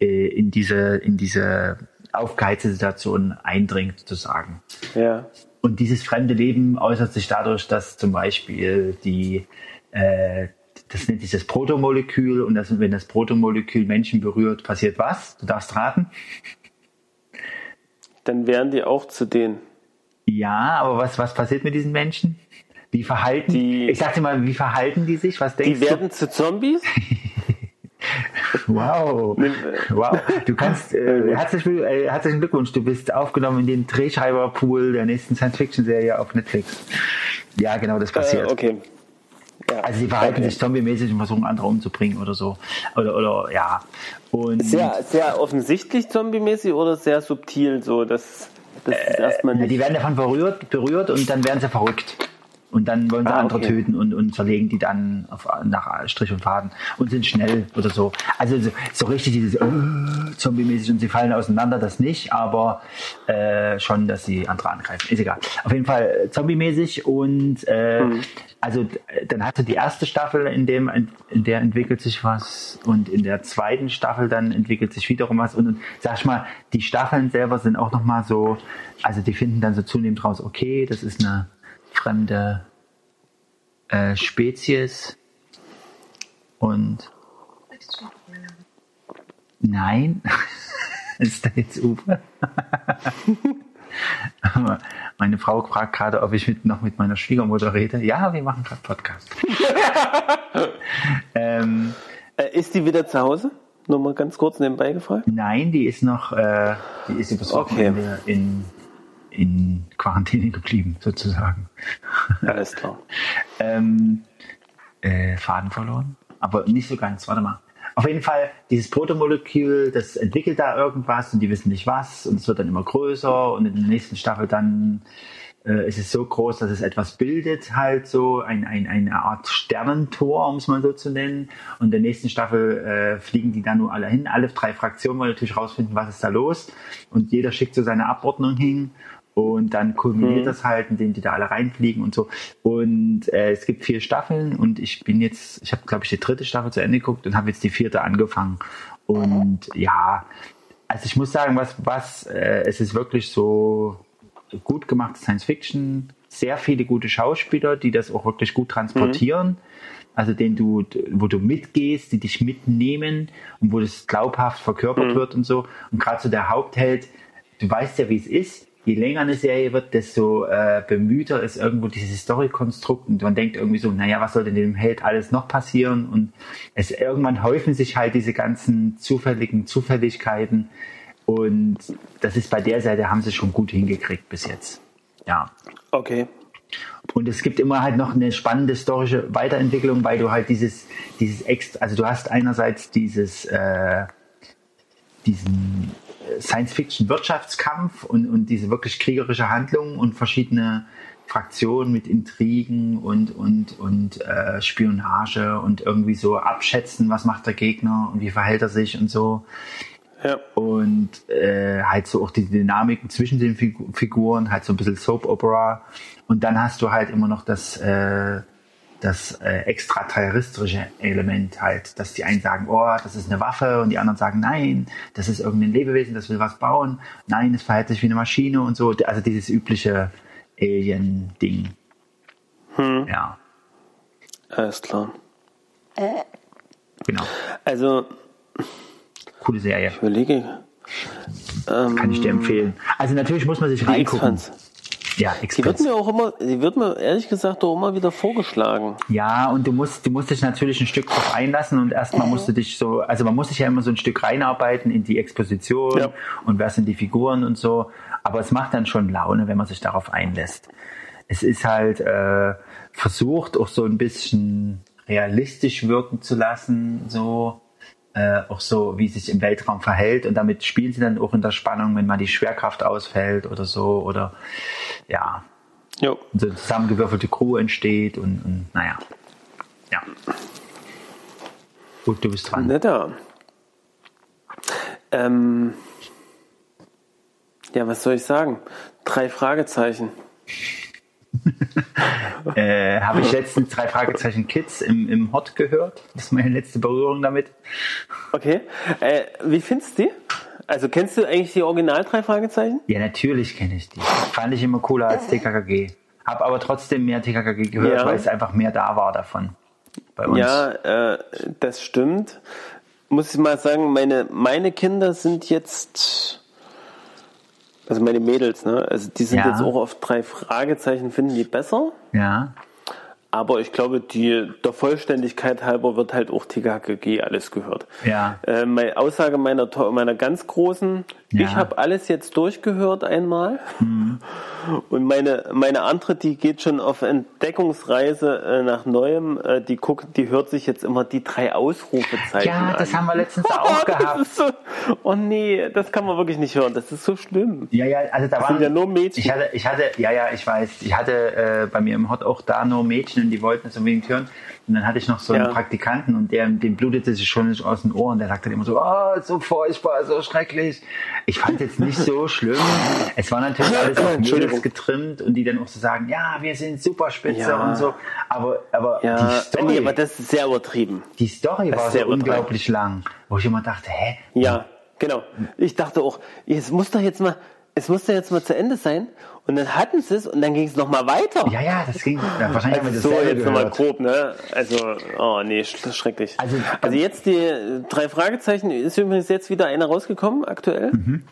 äh, in diese, in diese aufgeheizte Situation eindringt, sozusagen. Ja. Und dieses fremde Leben äußert sich dadurch, dass zum Beispiel die, äh, das nennt sich das Protomolekül und das, wenn das Protomolekül Menschen berührt, passiert was? Du darfst raten. Dann wären die auch zu denen. Ja, aber was, was passiert mit diesen Menschen? Wie verhalten Die- Ich sag dir mal, wie verhalten die sich? Was denkst Die werden zu Zombies? du? Wow. Wow. Du kannst, äh, herzlich, will- äh, herzlichen Glückwunsch, du bist aufgenommen in den Drehschreiberpool der nächsten Science-Fiction-Serie auf Netflix. Ja, genau, das passiert. Äh, okay. Ja. Also sie verhalten Okay. sich zombie-mäßig und versuchen andere umzubringen oder so. Oder, oder ja. Und Sehr, sehr offensichtlich zombie-mäßig oder sehr subtil so, dass das ist erstmal nicht. die werden davon berührt, berührt und dann werden sie verrückt. Und dann wollen sie Ah, andere okay. töten und, und zerlegen die dann auf, nach Strich und Faden und sind schnell oder so. Also so, so richtig dieses äh, Zombie-mäßig und sie fallen auseinander, das nicht, aber äh, schon, dass sie andere angreifen. Ist egal. Auf jeden Fall äh, Zombie-mäßig und äh, Mhm. also dann hast du die erste Staffel, in dem in der entwickelt sich was und in der zweiten Staffel dann entwickelt sich wiederum was und, und sag ich mal, die Staffeln selber sind auch noch mal so, also die finden dann so zunehmend raus, okay, das ist eine fremde äh, Spezies und nein, ist da jetzt Uwe? Meine Frau fragt gerade, ob ich mit, noch mit meiner Schwiegermutter rede. Ja, wir machen gerade Podcast. ähm, Äh, ist die wieder zu Hause? Nur mal ganz kurz nebenbei gefragt. nein, die ist noch, äh, die ist übers Okay. Wochenende in, in Quarantäne geblieben, sozusagen. Alles klar. ähm, äh, Faden verloren. Aber nicht so ganz, warte mal. Auf jeden Fall, dieses Protomolekül, das entwickelt da irgendwas und die wissen nicht was und es wird dann immer größer und in der nächsten Staffel dann äh, ist es so groß, dass es etwas bildet, halt so ein, ein, eine Art Sternentor, um es mal so zu nennen. Und in der nächsten Staffel äh, fliegen die dann nur alle hin. Alle drei Fraktionen wollen natürlich rausfinden, was ist da los. Und jeder schickt so seine Abordnung hin. Und dann kulminiert Mhm. das halt, indem die da alle reinfliegen und so. Und äh, es gibt vier Staffeln und ich bin jetzt, ich habe glaube ich die dritte Staffel zu Ende geguckt und habe jetzt die vierte angefangen. Und ja, also ich muss sagen, was, was, äh, es ist wirklich so gut gemacht Science Fiction, sehr viele gute Schauspieler, die das auch wirklich gut transportieren. Also den du, wo du mitgehst, die dich mitnehmen und wo das glaubhaft verkörpert wird und so. Und gerade so der Hauptheld, du weißt ja, wie es ist. Je länger eine Serie wird, desto äh, bemühter ist irgendwo dieses Story-Konstrukt und man denkt irgendwie so, naja, was soll denn dem Held alles noch passieren? Und es irgendwann häufen sich halt diese ganzen zufälligen Zufälligkeiten und das ist bei der Seite, haben sie schon gut hingekriegt bis jetzt. Ja. Okay. Und es gibt immer halt noch eine spannende historische Weiterentwicklung, weil du halt dieses, dieses extra, also du hast einerseits dieses, äh, diesen Science-Fiction-Wirtschaftskampf und, und diese wirklich kriegerische Handlung und verschiedene Fraktionen mit Intrigen und, und, und äh, Spionage und irgendwie so abschätzen, was macht der Gegner und wie verhält er sich und so. Ja. Und äh, halt so auch die Dynamiken zwischen den Figu Figuren, halt so ein bisschen Soap Opera. Und dann hast du halt immer noch das, äh, das äh, extraterrestrische Element halt, dass die einen sagen, oh, das ist eine Waffe und die anderen sagen, nein, das ist irgendein Lebewesen, das will was bauen. Nein, es verhält sich wie eine Maschine und so. Also dieses übliche Alien-Ding. Hm. Ja, Alles klar. genau. Also, Coole Serie. ich überlege. Ähm, Kann ich dir empfehlen. Also natürlich muss man sich reingucken. X-Fans. Ja, Die wird mir auch immer, die wird mir ehrlich gesagt auch immer wieder vorgeschlagen. Ja, und du musst, du musst dich natürlich ein Stück drauf einlassen und erstmal musst du dich so, also man muss sich ja immer so ein Stück reinarbeiten in die Exposition Ja. und wer sind die Figuren und so. Aber es macht dann schon Laune, wenn man sich darauf einlässt. Es ist halt äh, versucht, auch so ein bisschen realistisch wirken zu lassen, so äh, auch so, wie es sich im Weltraum verhält. Und damit spielen sie dann auch in der Spannung, wenn mal die Schwerkraft ausfällt oder so. Oder ja, Jo. so eine zusammengewürfelte Crew entsteht und, und naja. Ja. Gut, du bist dran. Netter. Ähm, ja, was soll ich sagen? Drei Fragezeichen. Äh, Habe ich letztens drei Fragezeichen Kids im, im Hot gehört. Das ist meine letzte Berührung damit. Okay. Äh, wie findest du die? Also kennst du eigentlich die Original drei Fragezeichen? Ja, natürlich kenne ich die. Fand ich immer cooler als TKKG. Hab aber trotzdem mehr TKKG gehört, Ja. weil es einfach mehr da war davon. Bei uns. Ja, äh, das stimmt. Muss ich mal sagen, meine, meine Kinder sind jetzt, also meine Mädels, ne? Also die sind Ja. jetzt auch auf drei Fragezeichen, finden die besser. Ja. Aber ich glaube, die, der Vollständigkeit halber wird halt auch TKKG alles gehört. Ja. Äh, meine Aussage meiner, meiner ganz Großen, Ja. Mhm. ich habe alles jetzt durchgehört einmal. Und meine, meine andere, die geht schon auf Entdeckungsreise äh, nach Neuem, äh, die guckt, die hört sich jetzt immer die drei Ausrufezeichen Ja, an. das haben wir letztens auch Das gehabt. so, oh nee, das kann man wirklich nicht hören. Das ist so schlimm. Ja, ja, also da waren sind ja nur Mädchen. Ich hatte, ich hatte, ja, ja, ich weiß, ich hatte äh, bei mir im Hot auch da nur Mädchen und die wollten es unbedingt hören. Und dann hatte ich noch so einen Ja. Praktikanten und der, dem blutete sich schon aus den Ohren. Der sagte immer so, oh, so furchtbar, so schrecklich. Ich fand jetzt nicht so schlimm. Es war natürlich alles auf. Mädels getrimmt und die dann auch so sagen, ja, wir sind super spitze Ja. und so. Aber, aber die Ja, Story, nee, aber das ist sehr übertrieben. die Story das war so unglaublich lang, wo ich immer dachte, hä? Ja, genau. Ich dachte auch, es muss doch jetzt mal, es muss doch jetzt mal zu Ende sein. Und dann hatten sie es und dann ging es noch mal weiter. Ja, ja, das ging, ja, wahrscheinlich haben wir Also so dasselbe jetzt nochmal grob, ne? Also, oh nee, sch- schrecklich. Also- Also, jetzt die drei Fragezeichen ist übrigens jetzt wieder einer rausgekommen, aktuell. Mhm.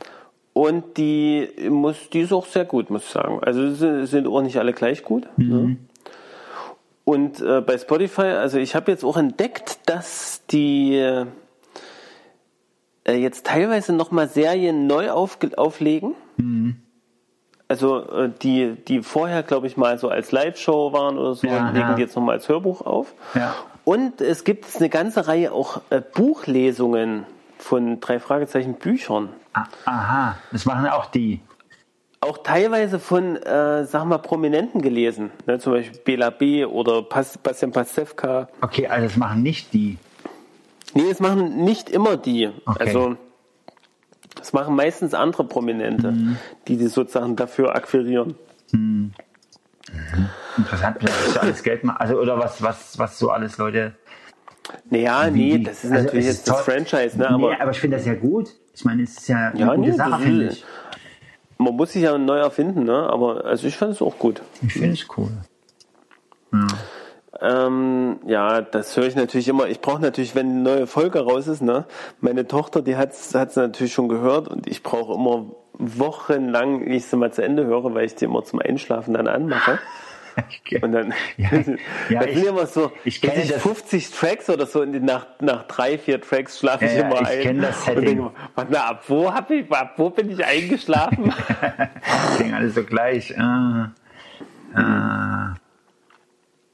Und die muss, die ist auch sehr gut, muss ich sagen. Also sind auch nicht alle gleich gut. Mhm. Ne? Und äh, bei Spotify, also ich habe jetzt auch entdeckt, dass die äh, jetzt teilweise nochmal Serien neu aufge auflegen. Also äh, die, die vorher, glaube ich, mal so als Live-Show waren oder so, Ja, legen die jetzt nochmal als Hörbuch auf. Ja. Und es gibt eine ganze Reihe auch äh, Buchlesungen von drei Fragezeichen Büchern. Ah, Aha, das machen auch die. Auch teilweise von, äh, sag mal, Prominenten gelesen. Ne, zum Beispiel Bela B. oder Pas Bastian Pastewka. Okay, also das machen nicht die. Nee, das machen nicht immer die. Okay. Also das machen meistens andere Prominente, Mhm. die die sozusagen dafür akquirieren. Interessant, was so alles Geld machen. Also, oder was, was, was so alles Leute. Naja, nee, das ist also natürlich es jetzt das toll. Franchise, ne? nee, Aber aber ich finde das ja gut. Ich meine, es ist ja eine Ja, gute nee, Sache, ist- finde ich. man muss sich ja neu erfinden, ne? Aber also ich fand es auch gut. Ich finde es cool. Ähm, ja, das höre ich natürlich immer. Ich brauche natürlich, wenn eine neue Folge raus ist, ne? Meine Tochter, die hat es natürlich schon gehört und ich brauche immer wochenlang, wie ich sie mal zu Ende höre, weil ich die immer zum Einschlafen dann anmache. Und dann Ja, ja, das ich- immer so ich kenne das- 50 Tracks oder so und nach, nach drei, vier Tracks schlafe ich Ja, ja, immer ich ein. kenn das Und Setting. denke, immer, mal, ab wo, hab ich, ab wo bin ich eingeschlafen? Das klingt alles so gleich. Ah.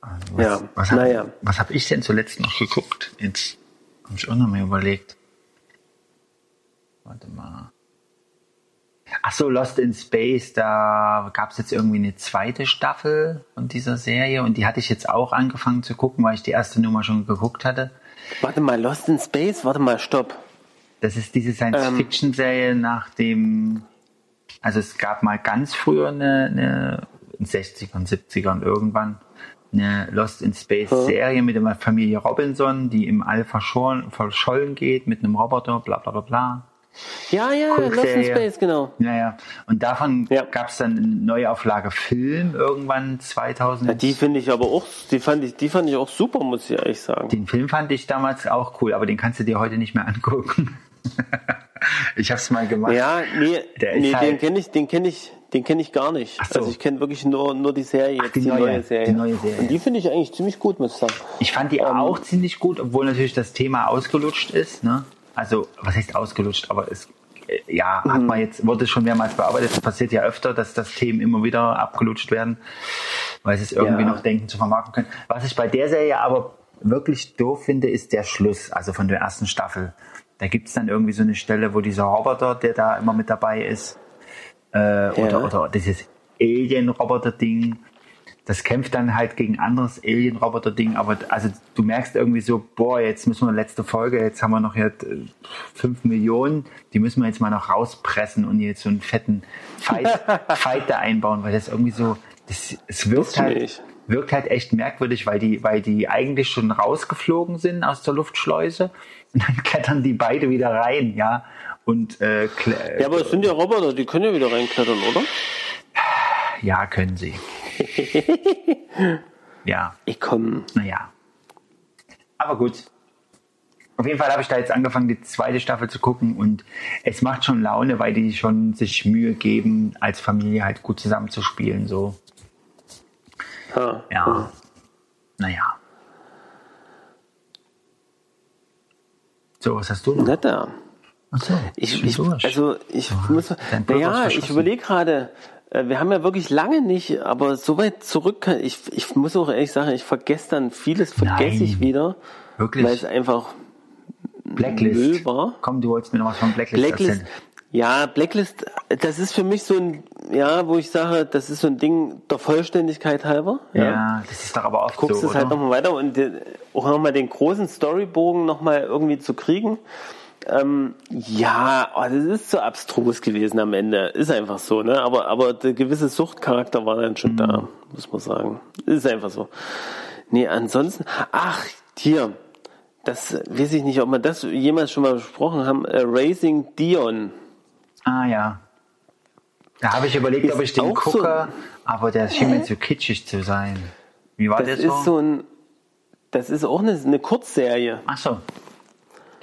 Äh, was, Ja, was habe naja. was hab ich denn zuletzt noch geguckt? Jetzt habe ich auch noch mal überlegt. Warte mal. Ach so, Lost in Space, da gab es jetzt irgendwie eine zweite Staffel von dieser Serie und die hatte ich jetzt auch angefangen zu gucken, weil ich die erste Nummer schon geguckt hatte. Warte mal, Lost in Space? Warte mal, stopp. Das ist diese Science-Fiction-Serie nach dem, also es gab mal ganz früher eine, eine in 60ern, 70ern irgendwann, eine Lost in Space-Serie mit der Familie Robinson, die im All verschollen, verschollen geht mit einem Roboter, bla bla bla bla. Ja, ja, Lost in. Space, genau. Ja, ja. Und davon Ja. gab es dann eine Neuauflage Film irgendwann 2000. Ja, die finde ich aber auch, die fand ich, die fand ich auch super, muss ich ehrlich sagen. Den Film fand ich damals auch cool, aber den kannst du dir heute nicht mehr angucken. ich habe es mal gemacht. Ja, nee, nee halt- den kenne ich, den kenne ich, den kenne ich gar nicht. Ach so. Also ich kenne wirklich nur, nur die Serie, jetzt die die, neue, neue Serie. die neue Serie. Und die finde ich eigentlich ziemlich gut, muss ich sagen. Ich fand die auch ziemlich gut, obwohl natürlich das Thema ausgelutscht ist. Ne? Also, was heißt ausgelutscht? Aber es, äh, ja, hat man jetzt, wurde schon mehrmals bearbeitet. Das passiert ja öfter, dass das Themen immer wieder abgelutscht werden, weil sie es irgendwie Ja. noch denken zu vermarkten können. Was ich bei der Serie aber wirklich doof finde, ist der Schluss, also von der ersten Staffel. Da gibt es dann irgendwie so eine Stelle, wo dieser Roboter, der da immer mit dabei ist, äh, oder, oder dieses Alien-Roboter-Ding, das kämpft dann halt gegen anderes Alien-Roboter-Ding, aber also du merkst irgendwie so, boah, jetzt müssen wir letzte Folge, jetzt haben wir noch jetzt äh, 5 Millionen, die müssen wir jetzt mal noch rauspressen und jetzt so einen fetten Fight, Fight da einbauen, weil das irgendwie so, das, es wirkt halt, ich. wirkt halt echt merkwürdig, weil die, weil die eigentlich schon rausgeflogen sind aus der Luftschleuse und dann klettern die beide wieder rein, ja. Und äh, Ja, aber es sind ja Roboter, die können ja wieder reinklettern, oder? ja, können sie. ja. Ich komm. Naja. Aber gut. Auf jeden Fall habe ich da jetzt angefangen, die zweite Staffel zu gucken und es macht schon Laune, weil die schon sich Mühe geben, als Familie halt gut zusammenzuspielen. So, Ha. ja. Naja. So, was hast du noch? Nett Achso, Ich, ich, also ich muss, Pulver ist naja, ich überlege gerade, äh, wir haben ja wirklich lange nicht, aber so weit zurück, ich, ich muss auch ehrlich sagen, ich vergesse dann vieles, vergesse Nein. ich wieder, Wirklich? weil es einfach Blacklist. Müll war. Komm, du wolltest mir noch was von Blacklist, Blacklist, erzählen. ja, Blacklist, das ist für mich so ein, ja, wo ich sage, das ist so ein Ding der Vollständigkeit halber. Ja. das ist doch aber oft guckst so, es halt oder? nochmal weiter und äh, auch nochmal den großen Storybogen nochmal irgendwie zu kriegen. Ähm, ja, oh, das ist so abstrus gewesen am Ende. Ist einfach so, ne? Aber, aber der gewisse Suchtcharakter war dann schon da, muss man sagen. Ist einfach so. Nee, ansonsten, ach, hier, das weiß ich nicht, ob wir das jemals schon mal besprochen haben. Äh, Racing Dion. Ah ja. Da habe ich überlegt, Ist ob ich den auch so- gucke, aber der schien mir zu kitschig zu sein. Wie war Das der ist so ein, das ist auch eine, eine Kurzserie. Ach so.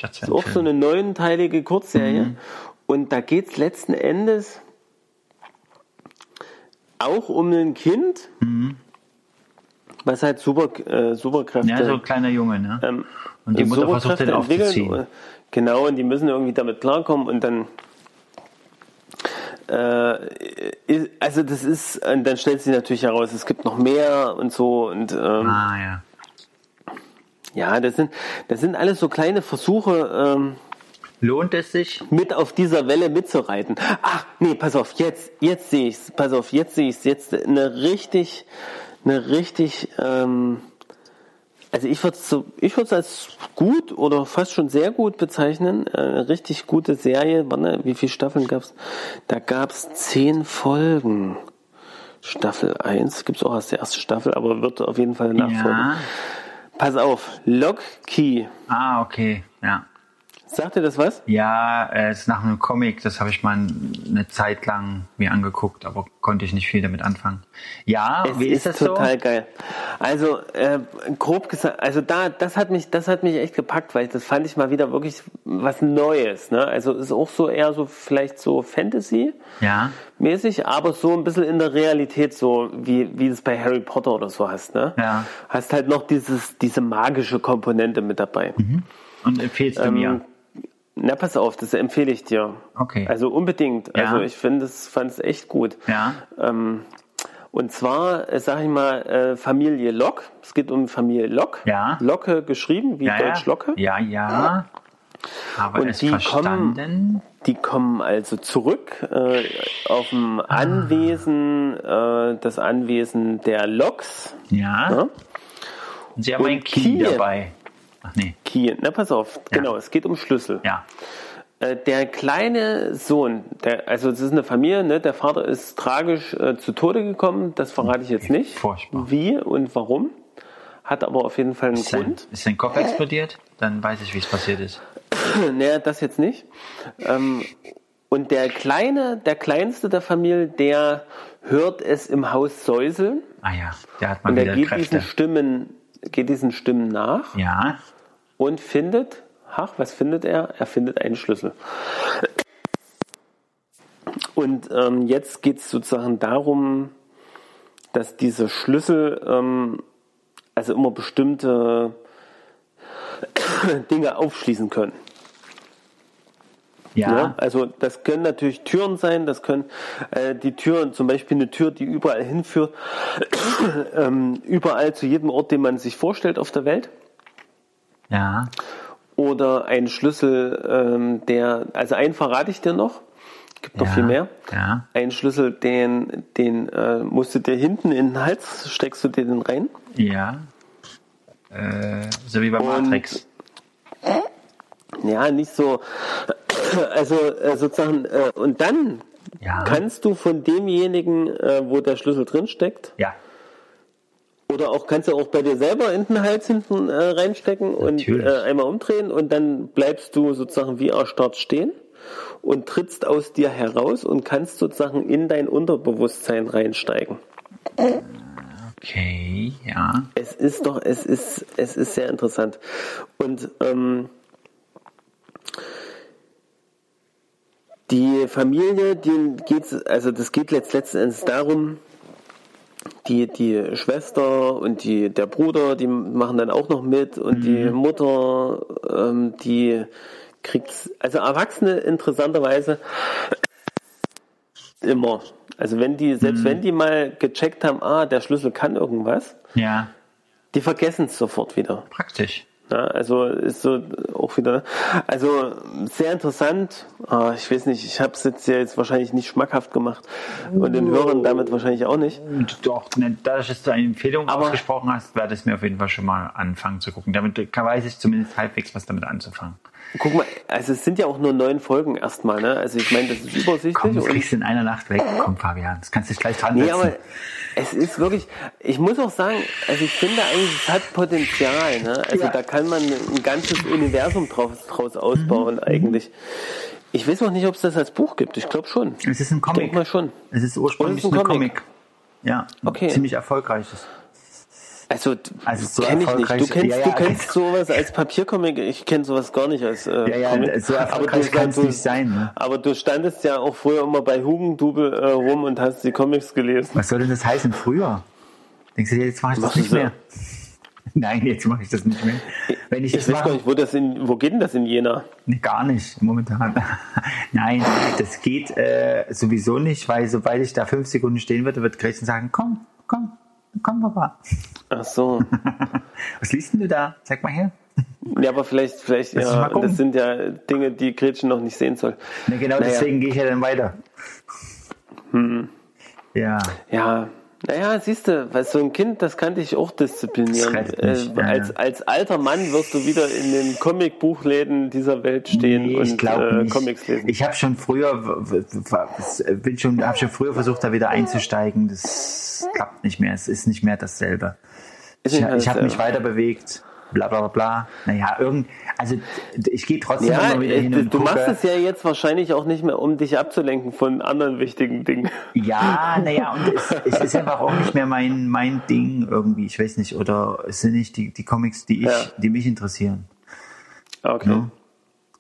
Das ist auch so eine neunteilige Kurzserie. Und da geht es letzten Endes auch um ein Kind, was halt super, äh, Superkräfte Ja, so ein kleiner Junge, ne? ähm, und die Mutter versucht den entwickeln. aufzuziehen. Genau, und die müssen irgendwie damit klarkommen und dann äh, also das ist, und dann stellt sich natürlich heraus, es gibt noch mehr und so und ähm, Ah ja. Ja, das sind, das sind alles so kleine Versuche, ähm, Lohnt es sich? mit auf dieser Welle mitzureiten. Ach, nee, pass auf, jetzt, jetzt sehe ich's. Pass auf, jetzt sehe ich's. Jetzt eine richtig, eine richtig, ähm, also ich würde es so, ich würde es als gut oder fast schon sehr gut bezeichnen. Äh, Eine richtig gute Serie. Warte, wie viele Staffeln gab's? Da gab's zehn Folgen. Staffel 1 gibt's auch als erste Staffel, aber wird auf jeden Fall nachfolgen. Ja. Pass auf, Lock Key. Ah, okay. Ja. Sagt dir das was? Ja, äh, es ist nach einem Comic, das habe ich mal eine Zeit lang mir angeguckt, aber konnte ich nicht viel damit anfangen. Ja, Es wie ist, das total so? geil. Also äh, grob gesagt, also da, das hat mich, das hat mich echt gepackt, weil das fand ich mal wieder wirklich was Neues. Ne? Also ist auch so eher so vielleicht so Fantasy Ja. mäßig, aber so ein bisschen in der Realität so wie wie du es bei Harry Potter oder so hast. Ne? Ja. Hast halt noch dieses diese magische Komponente mit dabei. Und empfehlst du mir? Na pass auf, das empfehle ich dir. Okay. Also unbedingt. Ja. Also ich finde es, fand es echt gut. Ja. Ähm, Und zwar, äh, sag ich mal, äh, Familie Lock. Es geht um Familie Lock. Ja. Locke geschrieben, wie Ja, Deutsch. Locke. Ja, ja. Aber Und es die verstanden. Die kommen also zurück äh, auf dem Anwesen, äh, das Anwesen der Locks. Ja. Ja? Und sie haben Und ein Key Key. dabei. Ach nee. Kiel. Na, pass auf, Ja. genau, es geht um Schlüssel. Ja. Äh, der kleine Sohn, der, also es ist eine Familie, ne? der Vater ist tragisch äh, zu Tode gekommen, das verrate ich jetzt nicht. Furchtbar. Wie und warum, hat aber auf jeden Fall einen Ist sein, Grund. ist sein Kopf explodiert? Dann weiß ich, wie es passiert ist. naja, das jetzt nicht. Ähm, und der kleine, der kleinste der Familie, der hört es im Haus säuseln Ah ja, der hat mal und er wieder geht Kräfte. diesen Stimmen, geht diesen Stimmen nach Ja. Und findet, ach, was findet er? Er findet einen Schlüssel. Und ähm, jetzt geht es sozusagen darum, dass diese Schlüssel ähm, also immer bestimmte Dinge aufschließen können. Ja. Ja, also das können natürlich Türen sein, das können äh, die Türen, zum Beispiel eine Tür, die überall hinführt, ähm, überall zu jedem Ort, den man sich vorstellt auf der Welt. Ja. Oder ein Schlüssel, ähm, der, also einen verrate ich dir noch, gibt noch ja. viel mehr. Ja. Ein Schlüssel, den, den äh, musst du dir hinten in den Hals, steckst du dir den rein. Ja. Äh, so wie bei Und- Matrix. Ja, nicht so, also äh, sozusagen, äh, und dann Ja. kannst du von demjenigen, äh, wo der Schlüssel drin steckt, Ja. Oder auch kannst du auch bei dir selber in den Hals hinten äh, reinstecken und Natürlich. äh, einmal umdrehen und dann bleibst du sozusagen wie erstarrt stehen und trittst aus dir heraus und kannst sozusagen in dein Unterbewusstsein reinsteigen. Okay, ja. Es ist doch, es ist, es ist sehr interessant. Und ähm, die Familie, die geht's, also das geht letzt- letzten Endes darum, die, die Schwester und die, der Bruder, die machen dann auch noch mit und die Mutter, ähm, die kriegt, also Erwachsene interessanterweise immer. Also wenn die, selbst wenn die mal gecheckt haben, ah, der Schlüssel kann irgendwas, Ja. die vergessen es sofort wieder. Praktisch. Ja, also ist so auch wieder, also sehr interessant. Ah, ich weiß nicht, ich habe es jetzt ja jetzt wahrscheinlich nicht schmackhaft gemacht und den Hörern damit wahrscheinlich auch nicht. Und Doch, ne, dadurch, dass du eine Empfehlung Aber- ausgesprochen hast, werde ich es mir auf jeden Fall schon mal anfangen zu gucken. Damit weiß ich zumindest halbwegs, was damit anzufangen. Guck mal, also es sind ja auch nur neun Folgen erstmal, ne? Also ich meine, das ist übersichtlich Komm, das kriegst du in einer Nacht weg. Komm, Fabian, das kannst du dich gleich dran Nee, setzen. aber es ist wirklich, ich muss auch sagen, also ich finde eigentlich, es hat Potenzial. Ne? Also Ja. da kann man ein ganzes Universum draus, draus Mhm. ausbauen eigentlich. Ich weiß auch nicht, ob es das als Buch gibt. Ich glaube schon. es ist ein Ich Comic. denke mal schon. Es ist ursprünglich Oh, das ist ein ein Comic. Comic. Ja, ein Okay. ziemlich erfolgreiches. Also, Also so kenne ich nicht. Du kennst, ja, ja. du kennst sowas als Papiercomic. Ich kenne sowas gar nicht als äh, Ja, ja, Comic. so erfolgreich kann's du- nicht sein, ne? Aber du standest ja auch früher immer bei Hugendubel äh, rum und hast die Comics gelesen. Was soll denn das heißen früher? Denkst du jetzt mache ich das Machst nicht mehr? Nein, jetzt mache ich das nicht mehr. Wenn ich, Ich das weiß gar mache, nicht, wo, das in, wo geht denn das in Jena? Nee, gar nicht, momentan. Nein, das geht äh, sowieso nicht, weil sobald ich da fünf Sekunden stehen würde, wird Gretchen sagen, komm, komm, komm, Papa. Ach so. Was liest denn du da? Zeig mal her. Ja, aber vielleicht, vielleicht, Lass ja, das sind ja Dinge, die Gretchen noch nicht sehen soll. Na, genau Naja. deswegen gehe ich ja dann weiter. Ja, Ja, naja, siehst du, weil so ein Kind, das kann dich auch disziplinieren. Nicht, Äh, als, als alter Mann wirst du wieder in den Comicbuchläden dieser Welt stehen nee, ich und glaube äh. Comics lesen. Ich habe schon früher, bin schon, habe schon früher versucht, da wieder einzusteigen. Das klappt nicht mehr. Es ist nicht mehr dasselbe. Ist Ich, ich habe mich weiter bewegt. Bla bla bla. Naja, irgend, also ich gehe trotzdem Ja, immer wieder hin du, und du gucke. machst es ja jetzt wahrscheinlich auch nicht mehr, um dich abzulenken von anderen wichtigen Dingen. Ja, naja, und es, es ist einfach auch nicht mehr mein, mein Ding irgendwie, ich weiß nicht, oder es sind nicht die, die Comics, die ich, Ja. die mich interessieren, Okay. ne?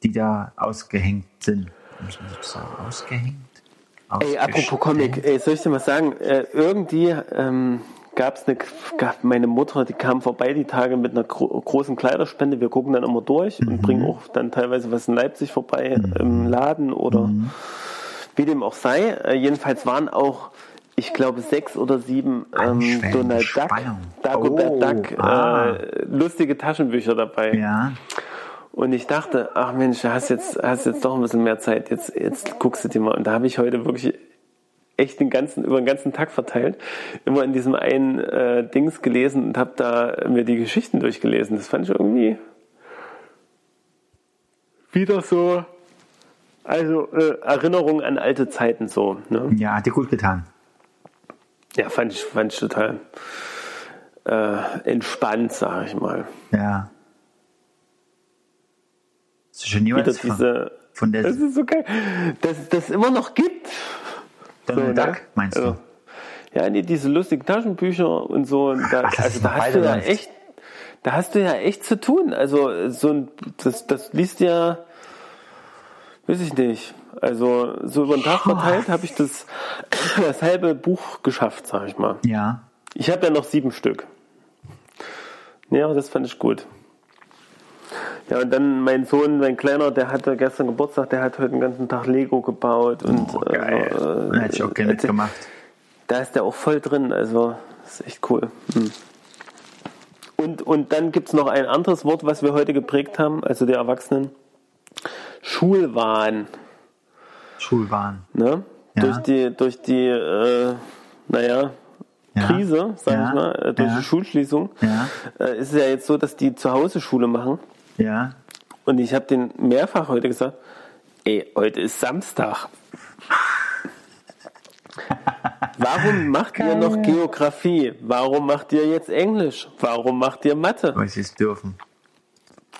die da ausgehängt sind. Muss man sagen, ausgehängt? Ey, apropos Comic, ey, soll ich dir mal sagen, äh, irgendwie ähm, gab's eine, gab meine Mutter, die kam vorbei die Tage mit einer gro großen Kleiderspende. Wir gucken dann immer durch und bringen auch dann teilweise was in Leipzig vorbei im Laden oder wie dem auch sei. Äh, jedenfalls waren auch ich glaube, sechs oder sieben ähm, Donald Duck. Dagobert Oh, Duck, ah. äh, lustige Taschenbücher dabei. Ja. Und ich dachte, ach Mensch, du hast jetzt, hast jetzt doch ein bisschen mehr Zeit, jetzt, jetzt guckst du dir mal. Und da habe ich heute wirklich echt den ganzen, über den ganzen Tag verteilt, immer in diesem einen äh, Dings gelesen und habe da mir die Geschichten durchgelesen. Das fand ich irgendwie wieder so, also äh, Erinnerung an alte Zeiten so. Ne? Ja, hat dir gut getan. Ja, fand ich, fand ich total äh, entspannt, sage ich mal. Ja. Hast du schon Wieder diese, von der das ist so geil, dass das immer noch gibt. Donald ne? Duck, meinst Also, Ja, nee, diese lustigen Taschenbücher und so. Und da, Ach, also da hast du ja weiterläuft. echt, da hast du ja echt zu tun. Also so ein, das, das liest ja, weiß ich nicht. Also so über den Tag verteilt habe ich das, das halbe Buch geschafft, sag ich mal. Ja. Ich habe ja noch sieben Stück. Ja, das fand ich gut. Ja, und dann mein Sohn, mein Kleiner, der hatte gestern Geburtstag, der hat heute den ganzen Tag Lego gebaut und Oh, geil. äh, Hätte ich auch gerne mitgemacht. da ist der auch voll drin, also das ist echt cool. Hm. Und, und dann gibt es noch ein anderes Wort, was wir heute geprägt haben, also die Erwachsenen. Schulwahn. Schulbahn. Ne? Ja. Durch die, durch die äh, naja, Ja. Krise, sag Ja. ich mal, äh, durch die Schulschließung, äh, ist es ja jetzt so, dass die zu Hause Schule machen. Ja. Und ich habe den mehrfach heute gesagt, ey, heute ist Samstag. Warum macht ihr noch Geografie? Warum macht ihr jetzt Englisch? Warum macht ihr Mathe? Weil sie es dürfen.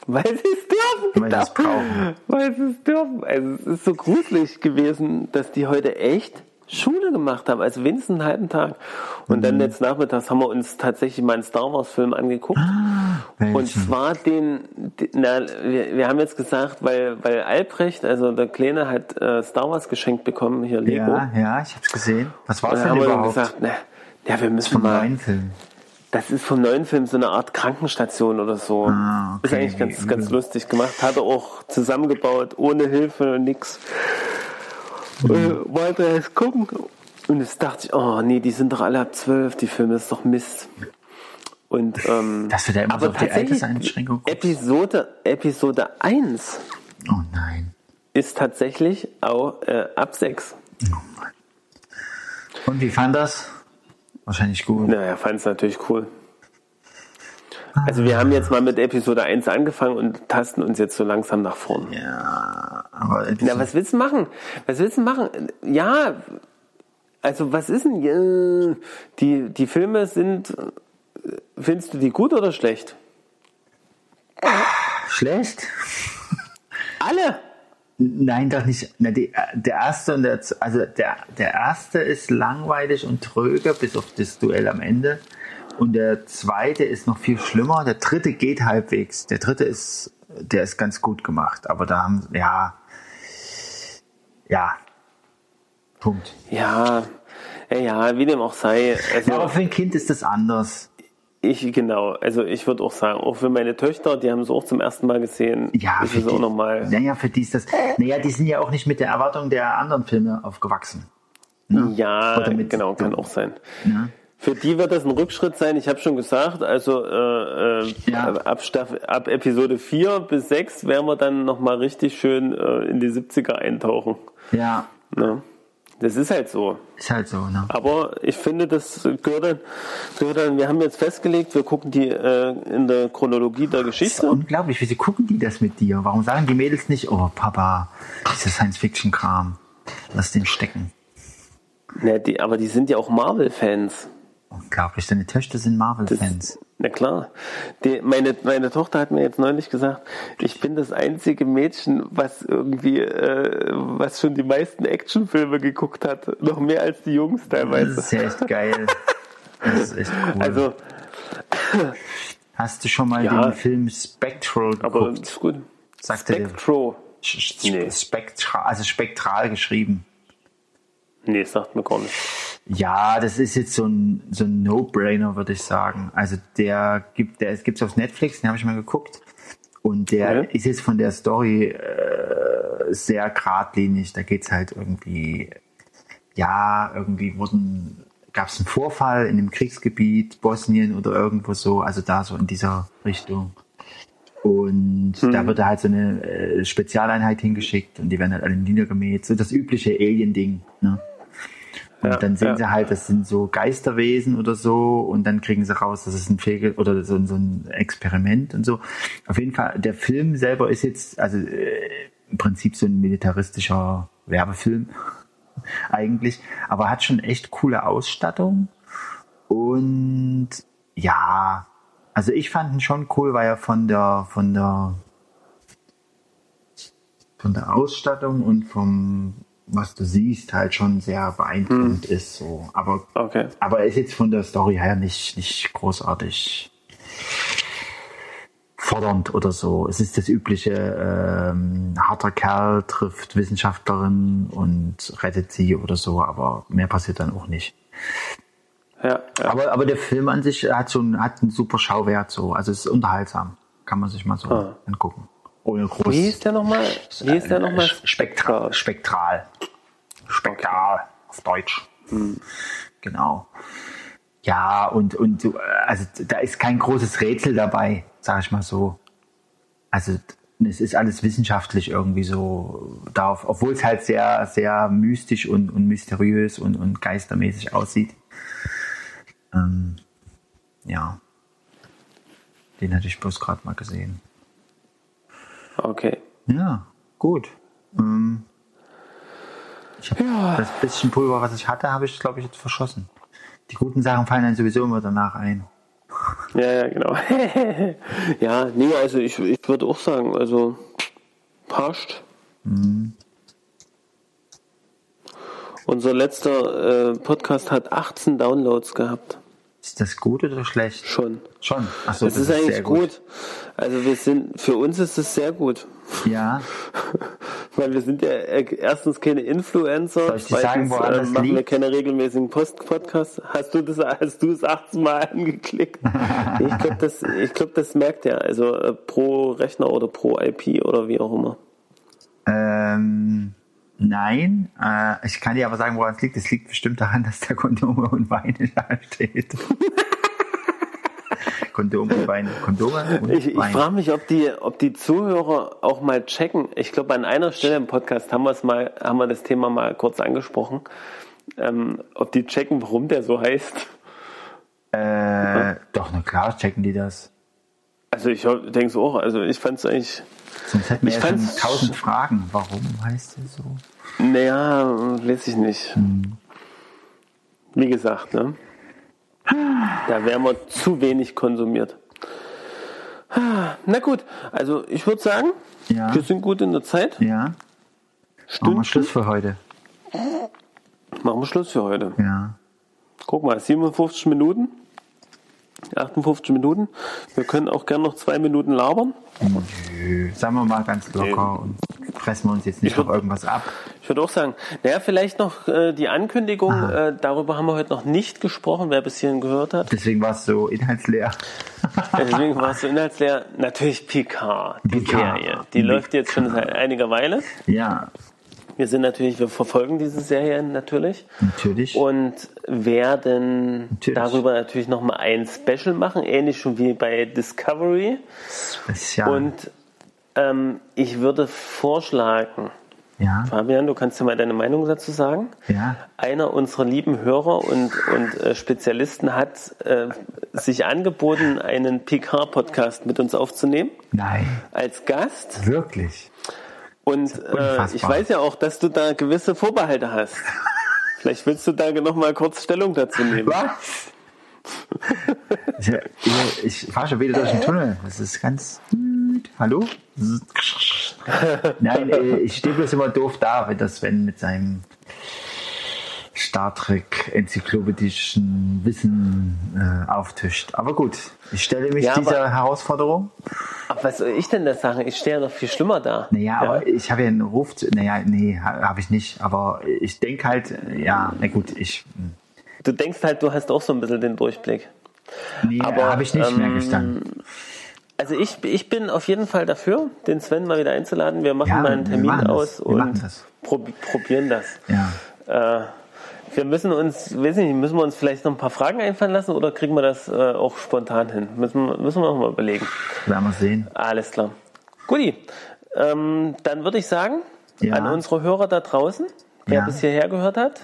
Weil sie es dürfen. Weil sie es brauchen. Weil sie es dürfen. Also es ist so gruselig gewesen, dass die heute echt Schule gemacht haben, also wenigstens einen halben Tag. Und Mhm. dann jetzt nachmittags haben wir uns tatsächlich mal einen Star Wars Film angeguckt. Und Welchen? zwar den, den na, wir, wir haben jetzt gesagt, weil, weil Albrecht, also der Kleine hat äh, Star Wars geschenkt bekommen, hier Lego. Ja, ja, ich hab's gesehen. Was war Und dann denn haben wir überhaupt? gesagt, na, ja, wir müssen Vom mal, neuen Film. das ist vom neuen Film so eine Art Krankenstation oder so. Ah, okay. Ist eigentlich ganz, ganz lustig gemacht. Hat er auch zusammengebaut, ohne Hilfe, nix. Mhm. Äh, wollte erst gucken. Und jetzt dachte ich, oh nee, die sind doch alle ab zwölf, die Filme, ist doch Mist. Und, ähm, Dass du da immer aber so auf die Alterseinschränkung guckst. Episode, Episode 1 Oh nein. ist tatsächlich auch äh, ab 6. Und wie fand das? Wahrscheinlich gut. Naja, fand es natürlich cool. Also wir haben jetzt mal mit Episode 1 angefangen und tasten uns jetzt so langsam nach vorn. Ja, aber Na, was willst du machen? Was willst du machen? Ja, also was ist denn? Ja, die, die Filme sind, äh, findest du die gut oder schlecht? schlecht? Alle! Nein, doch nicht. Na, die, der erste und der, also der, der erste ist langweilig und tröge, bis auf das Duell am Ende. Und der zweite ist noch viel schlimmer. Der dritte geht halbwegs. Der dritte ist, der ist ganz gut gemacht. Aber da haben, ja, ja, Punkt. Ja, ja, ja, wie dem auch sei. Also Ja, aber für ein Kind ist das anders. ich, genau, also ich würde auch sagen, auch für meine Töchter, die haben es auch zum ersten Mal gesehen, Ja, ist für es auch die, nochmal. Naja, für die ist das. Naja, die sind ja auch nicht mit der Erwartung der anderen Filme aufgewachsen. Ja, Oder mit- genau, kann auch sein. Ja. Für die wird das ein Rückschritt sein. Ich habe schon gesagt, also äh, äh, Ja. ab, Staffel, ab Episode 4 bis 6 werden wir dann nochmal richtig schön äh, in die 70er eintauchen. Ja, Ne? Das ist halt so. ist halt so, ne? Aber ich finde, das gehört dann, gehört dann wir haben jetzt festgelegt, wir gucken die äh, in der Chronologie der Das ist Geschichte. unglaublich, wieso gucken die das mit dir? Warum sagen die Mädels nicht, oh Papa, dieser Science-Fiction-Kram, lass den stecken. Ne, die, aber die sind ja auch Marvel-Fans. Unglaublich, deine Töchter sind Marvel-Fans. Na klar. Die, meine, meine Tochter hat mir jetzt neulich gesagt, ich bin das einzige Mädchen, was irgendwie, äh, was schon die meisten Actionfilme geguckt hat. Noch mehr als die Jungs Das teilweise. ist ja echt geil. Das ist echt cool. Also, Hast du schon mal Ja. den Film Spectral aber geguckt? ist gut. Sagt dir. Spectro. Sch- Nee. Spektral, also spektral geschrieben. Nee, sagt mir gar nicht. Ja, das ist jetzt so ein, so ein No-Brainer, würde ich sagen. Also der gibt, der gibt's auf Netflix, den habe ich mal geguckt. Und der Ja. ist jetzt von der Story äh, sehr geradlinig. Da geht's halt irgendwie, ja, irgendwie wurden gab es einen Vorfall in einem Kriegsgebiet, Bosnien oder irgendwo so, also da so in dieser Richtung. Und Hm. da wird da halt so eine äh, Spezialeinheit hingeschickt und die werden halt alle niedergemäht. So das übliche Alien-Ding. Ne? Und Ja, dann sehen ja. sie halt, das sind so Geisterwesen oder so und dann kriegen sie raus, das ist ein Fegel oder so, ein- so ein Experiment und so. Auf jeden Fall, der Film selber ist jetzt, also äh, im Prinzip so ein militaristischer Werbefilm eigentlich, aber hat schon echt coole Ausstattung und ja, also ich fand ihn schon cool, weil er von der von der von der Ausstattung und vom was du siehst halt schon sehr beeindruckend ist so, aber Okay. aber er ist jetzt von der Story her nicht nicht großartig fordernd oder so. Es ist das übliche, ähm, harter Kerl trifft Wissenschaftlerin und rettet sie oder so, aber mehr passiert dann auch nicht. Ja, ja. Aber, aber der Film an sich hat so einen, hat einen super Schauwert so. Also es ist unterhaltsam. Kann man sich mal so Ah. angucken. Ohne groß. Wie hieß der nochmal? Wie hieß der nochmal? Spektral. Spektral. Spektral. Auf Deutsch. Hm. Genau. Ja, und, und also da ist kein großes Rätsel dabei, sag ich mal so. Also es ist alles wissenschaftlich irgendwie so darauf, obwohl es halt sehr, sehr mystisch und, und mysteriös und, und geistermäßig aussieht. Ähm, ja. Den hatte ich bloß gerade mal gesehen. Okay. Ja, gut. Ähm, ich hab Ja. das bisschen Pulver, was ich hatte, habe ich, glaube ich, jetzt verschossen. Die guten Sachen fallen dann sowieso immer danach ein. Ja, ja, genau. ja, nee, also ich, ich würde auch sagen, also passt. Unser letzter äh, Podcast hat 18 Downloads gehabt. Ist das gut oder schlecht? Schon. Schon. Achso, Das, ist eigentlich gut. Also wir sind, für uns ist es sehr gut. Ja, Weil wir sind ja äh, erstens keine Influencer, Soll ich dir sagen, woran äh, das machen wir liegt? keine regelmäßigen Post Podcasts. Hast du das, hast du es 18 Mal angeklickt? Ich glaube, das, ich glaub, das merkt er. Also äh, pro Rechner oder pro IP oder wie auch immer. ähm, nein. Äh, ich kann dir aber sagen, woran es liegt. Es liegt bestimmt daran, dass da Kondome und Weine da steht. Kondome und Weine. Kondome und Ich, ich frage mich, ob die, ob die Zuhörer auch mal checken. Ich glaube, an einer Stelle im Podcast haben wir es mal, haben wir das Thema mal kurz angesprochen. Ähm, ob die checken, warum der so heißt. Äh, doch, na klar, checken die das. Also ich denke es auch. Also ich fand es eigentlich. Sonst hätten wir Ich ja fand's- tausend Fragen. Warum heißt der so? Naja, weiß ich nicht. Wie gesagt, ne? Da wären wir zu wenig konsumiert. Na gut, also ich würde sagen, Ja. wir sind gut in der Zeit. Ja. Machen wir. Schluss für heute. Machen wir Schluss für heute. Ja. Guck mal, 57 Minuten. 58 Minuten. Wir können auch gern noch zwei Minuten labern. Nö, Sagen wir mal ganz locker und fressen wir uns jetzt nicht Ich würd- noch irgendwas ab. Ich würde auch sagen, naja, vielleicht noch äh, die Ankündigung, äh, darüber haben wir heute noch nicht gesprochen, wer bis hierhin gehört hat. Deswegen war es so inhaltsleer. Deswegen war es so inhaltsleer. Natürlich Picard, die Picard. Serie. Die läuft jetzt schon seit einiger Weile. Ja, Wir sind natürlich, wir verfolgen diese Serie natürlich natürlich. und werden Natürlich. darüber natürlich nochmal ein Special machen, ähnlich schon wie bei Discovery. Ja, Und ähm, ich würde vorschlagen, ja, Fabian, du kannst ja mal deine Meinung dazu sagen. ja. Einer unserer lieben Hörer und, und äh, Spezialisten hat äh, sich angeboten, einen Picard-Podcast mit uns aufzunehmen Nein, als Gast. wirklich. Und äh, ich weiß ja auch, dass du da gewisse Vorbehalte hast. Vielleicht willst du da noch mal kurz Stellung dazu nehmen. Was? ich, ich, ich fahre schon wieder durch den Tunnel. Das ist ganz. Hallo? Nein, äh, ich stehe bloß immer doof da, wenn das Sven mit seinem Star Trek enzyklopädischen Wissen äh, auftischt. Aber gut, ich stelle mich Ja, aber- dieser Herausforderung. Aber was soll ich denn da sagen? Ich stehe ja noch viel schlimmer da. Naja, aber ich habe ja einen Ruf. Naja, nee, ha- habe ich nicht. Aber ich denke halt, ja, na gut, ich. Du denkst halt, du hast auch so ein bisschen den Durchblick. Nee, Aber, habe ich nicht, ähm, ich dann. Also ich, ich bin auf jeden Fall dafür, den Sven mal wieder einzuladen. Wir machen Ja, mal einen Termin das. aus und das. prob probieren das. Ja. Äh, Wir müssen uns, weiß nicht, müssen wir uns vielleicht noch ein paar Fragen einfallen lassen oder kriegen wir das äh, auch spontan hin? Müssen, wir- müssen wir auch mal überlegen. Werden wir sehen. Alles klar. Guti, ähm, dann würde ich sagen, Ja. an unsere Hörer da draußen, wer Ja. bis hierher gehört hat,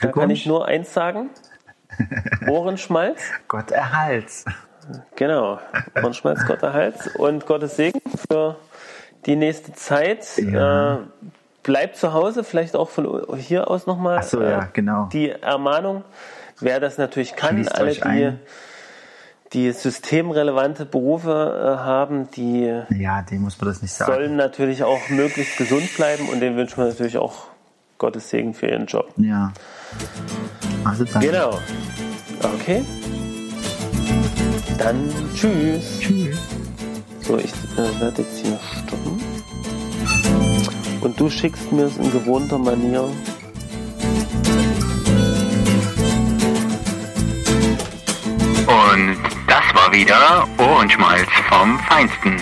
da kann ich nur eins sagen. Ohrenschmalz. Gott erhalts. Genau. Ohrenschmalz, Gott erhalts und Gottes Segen für die nächste Zeit. Ja. Äh, bleibt zu Hause, vielleicht auch von hier aus nochmal so, ja, genau. die Ermahnung. Wer das natürlich kann, Schließt alle, die, ein. die systemrelevante Berufe äh, haben, die Ja, dem muss man das nicht sagen. sollen natürlich auch möglichst gesund bleiben und denen wünschen wir natürlich auch Gottes Segen für ihren Job. Ja. Also dann. Genau. Okay. Dann tschüss. Tschüss. So, ich äh, werde jetzt hier stoppen. Und du schickst mir es in gewohnter Manier. Und das war wieder Ohrenschmalz vom Feinsten.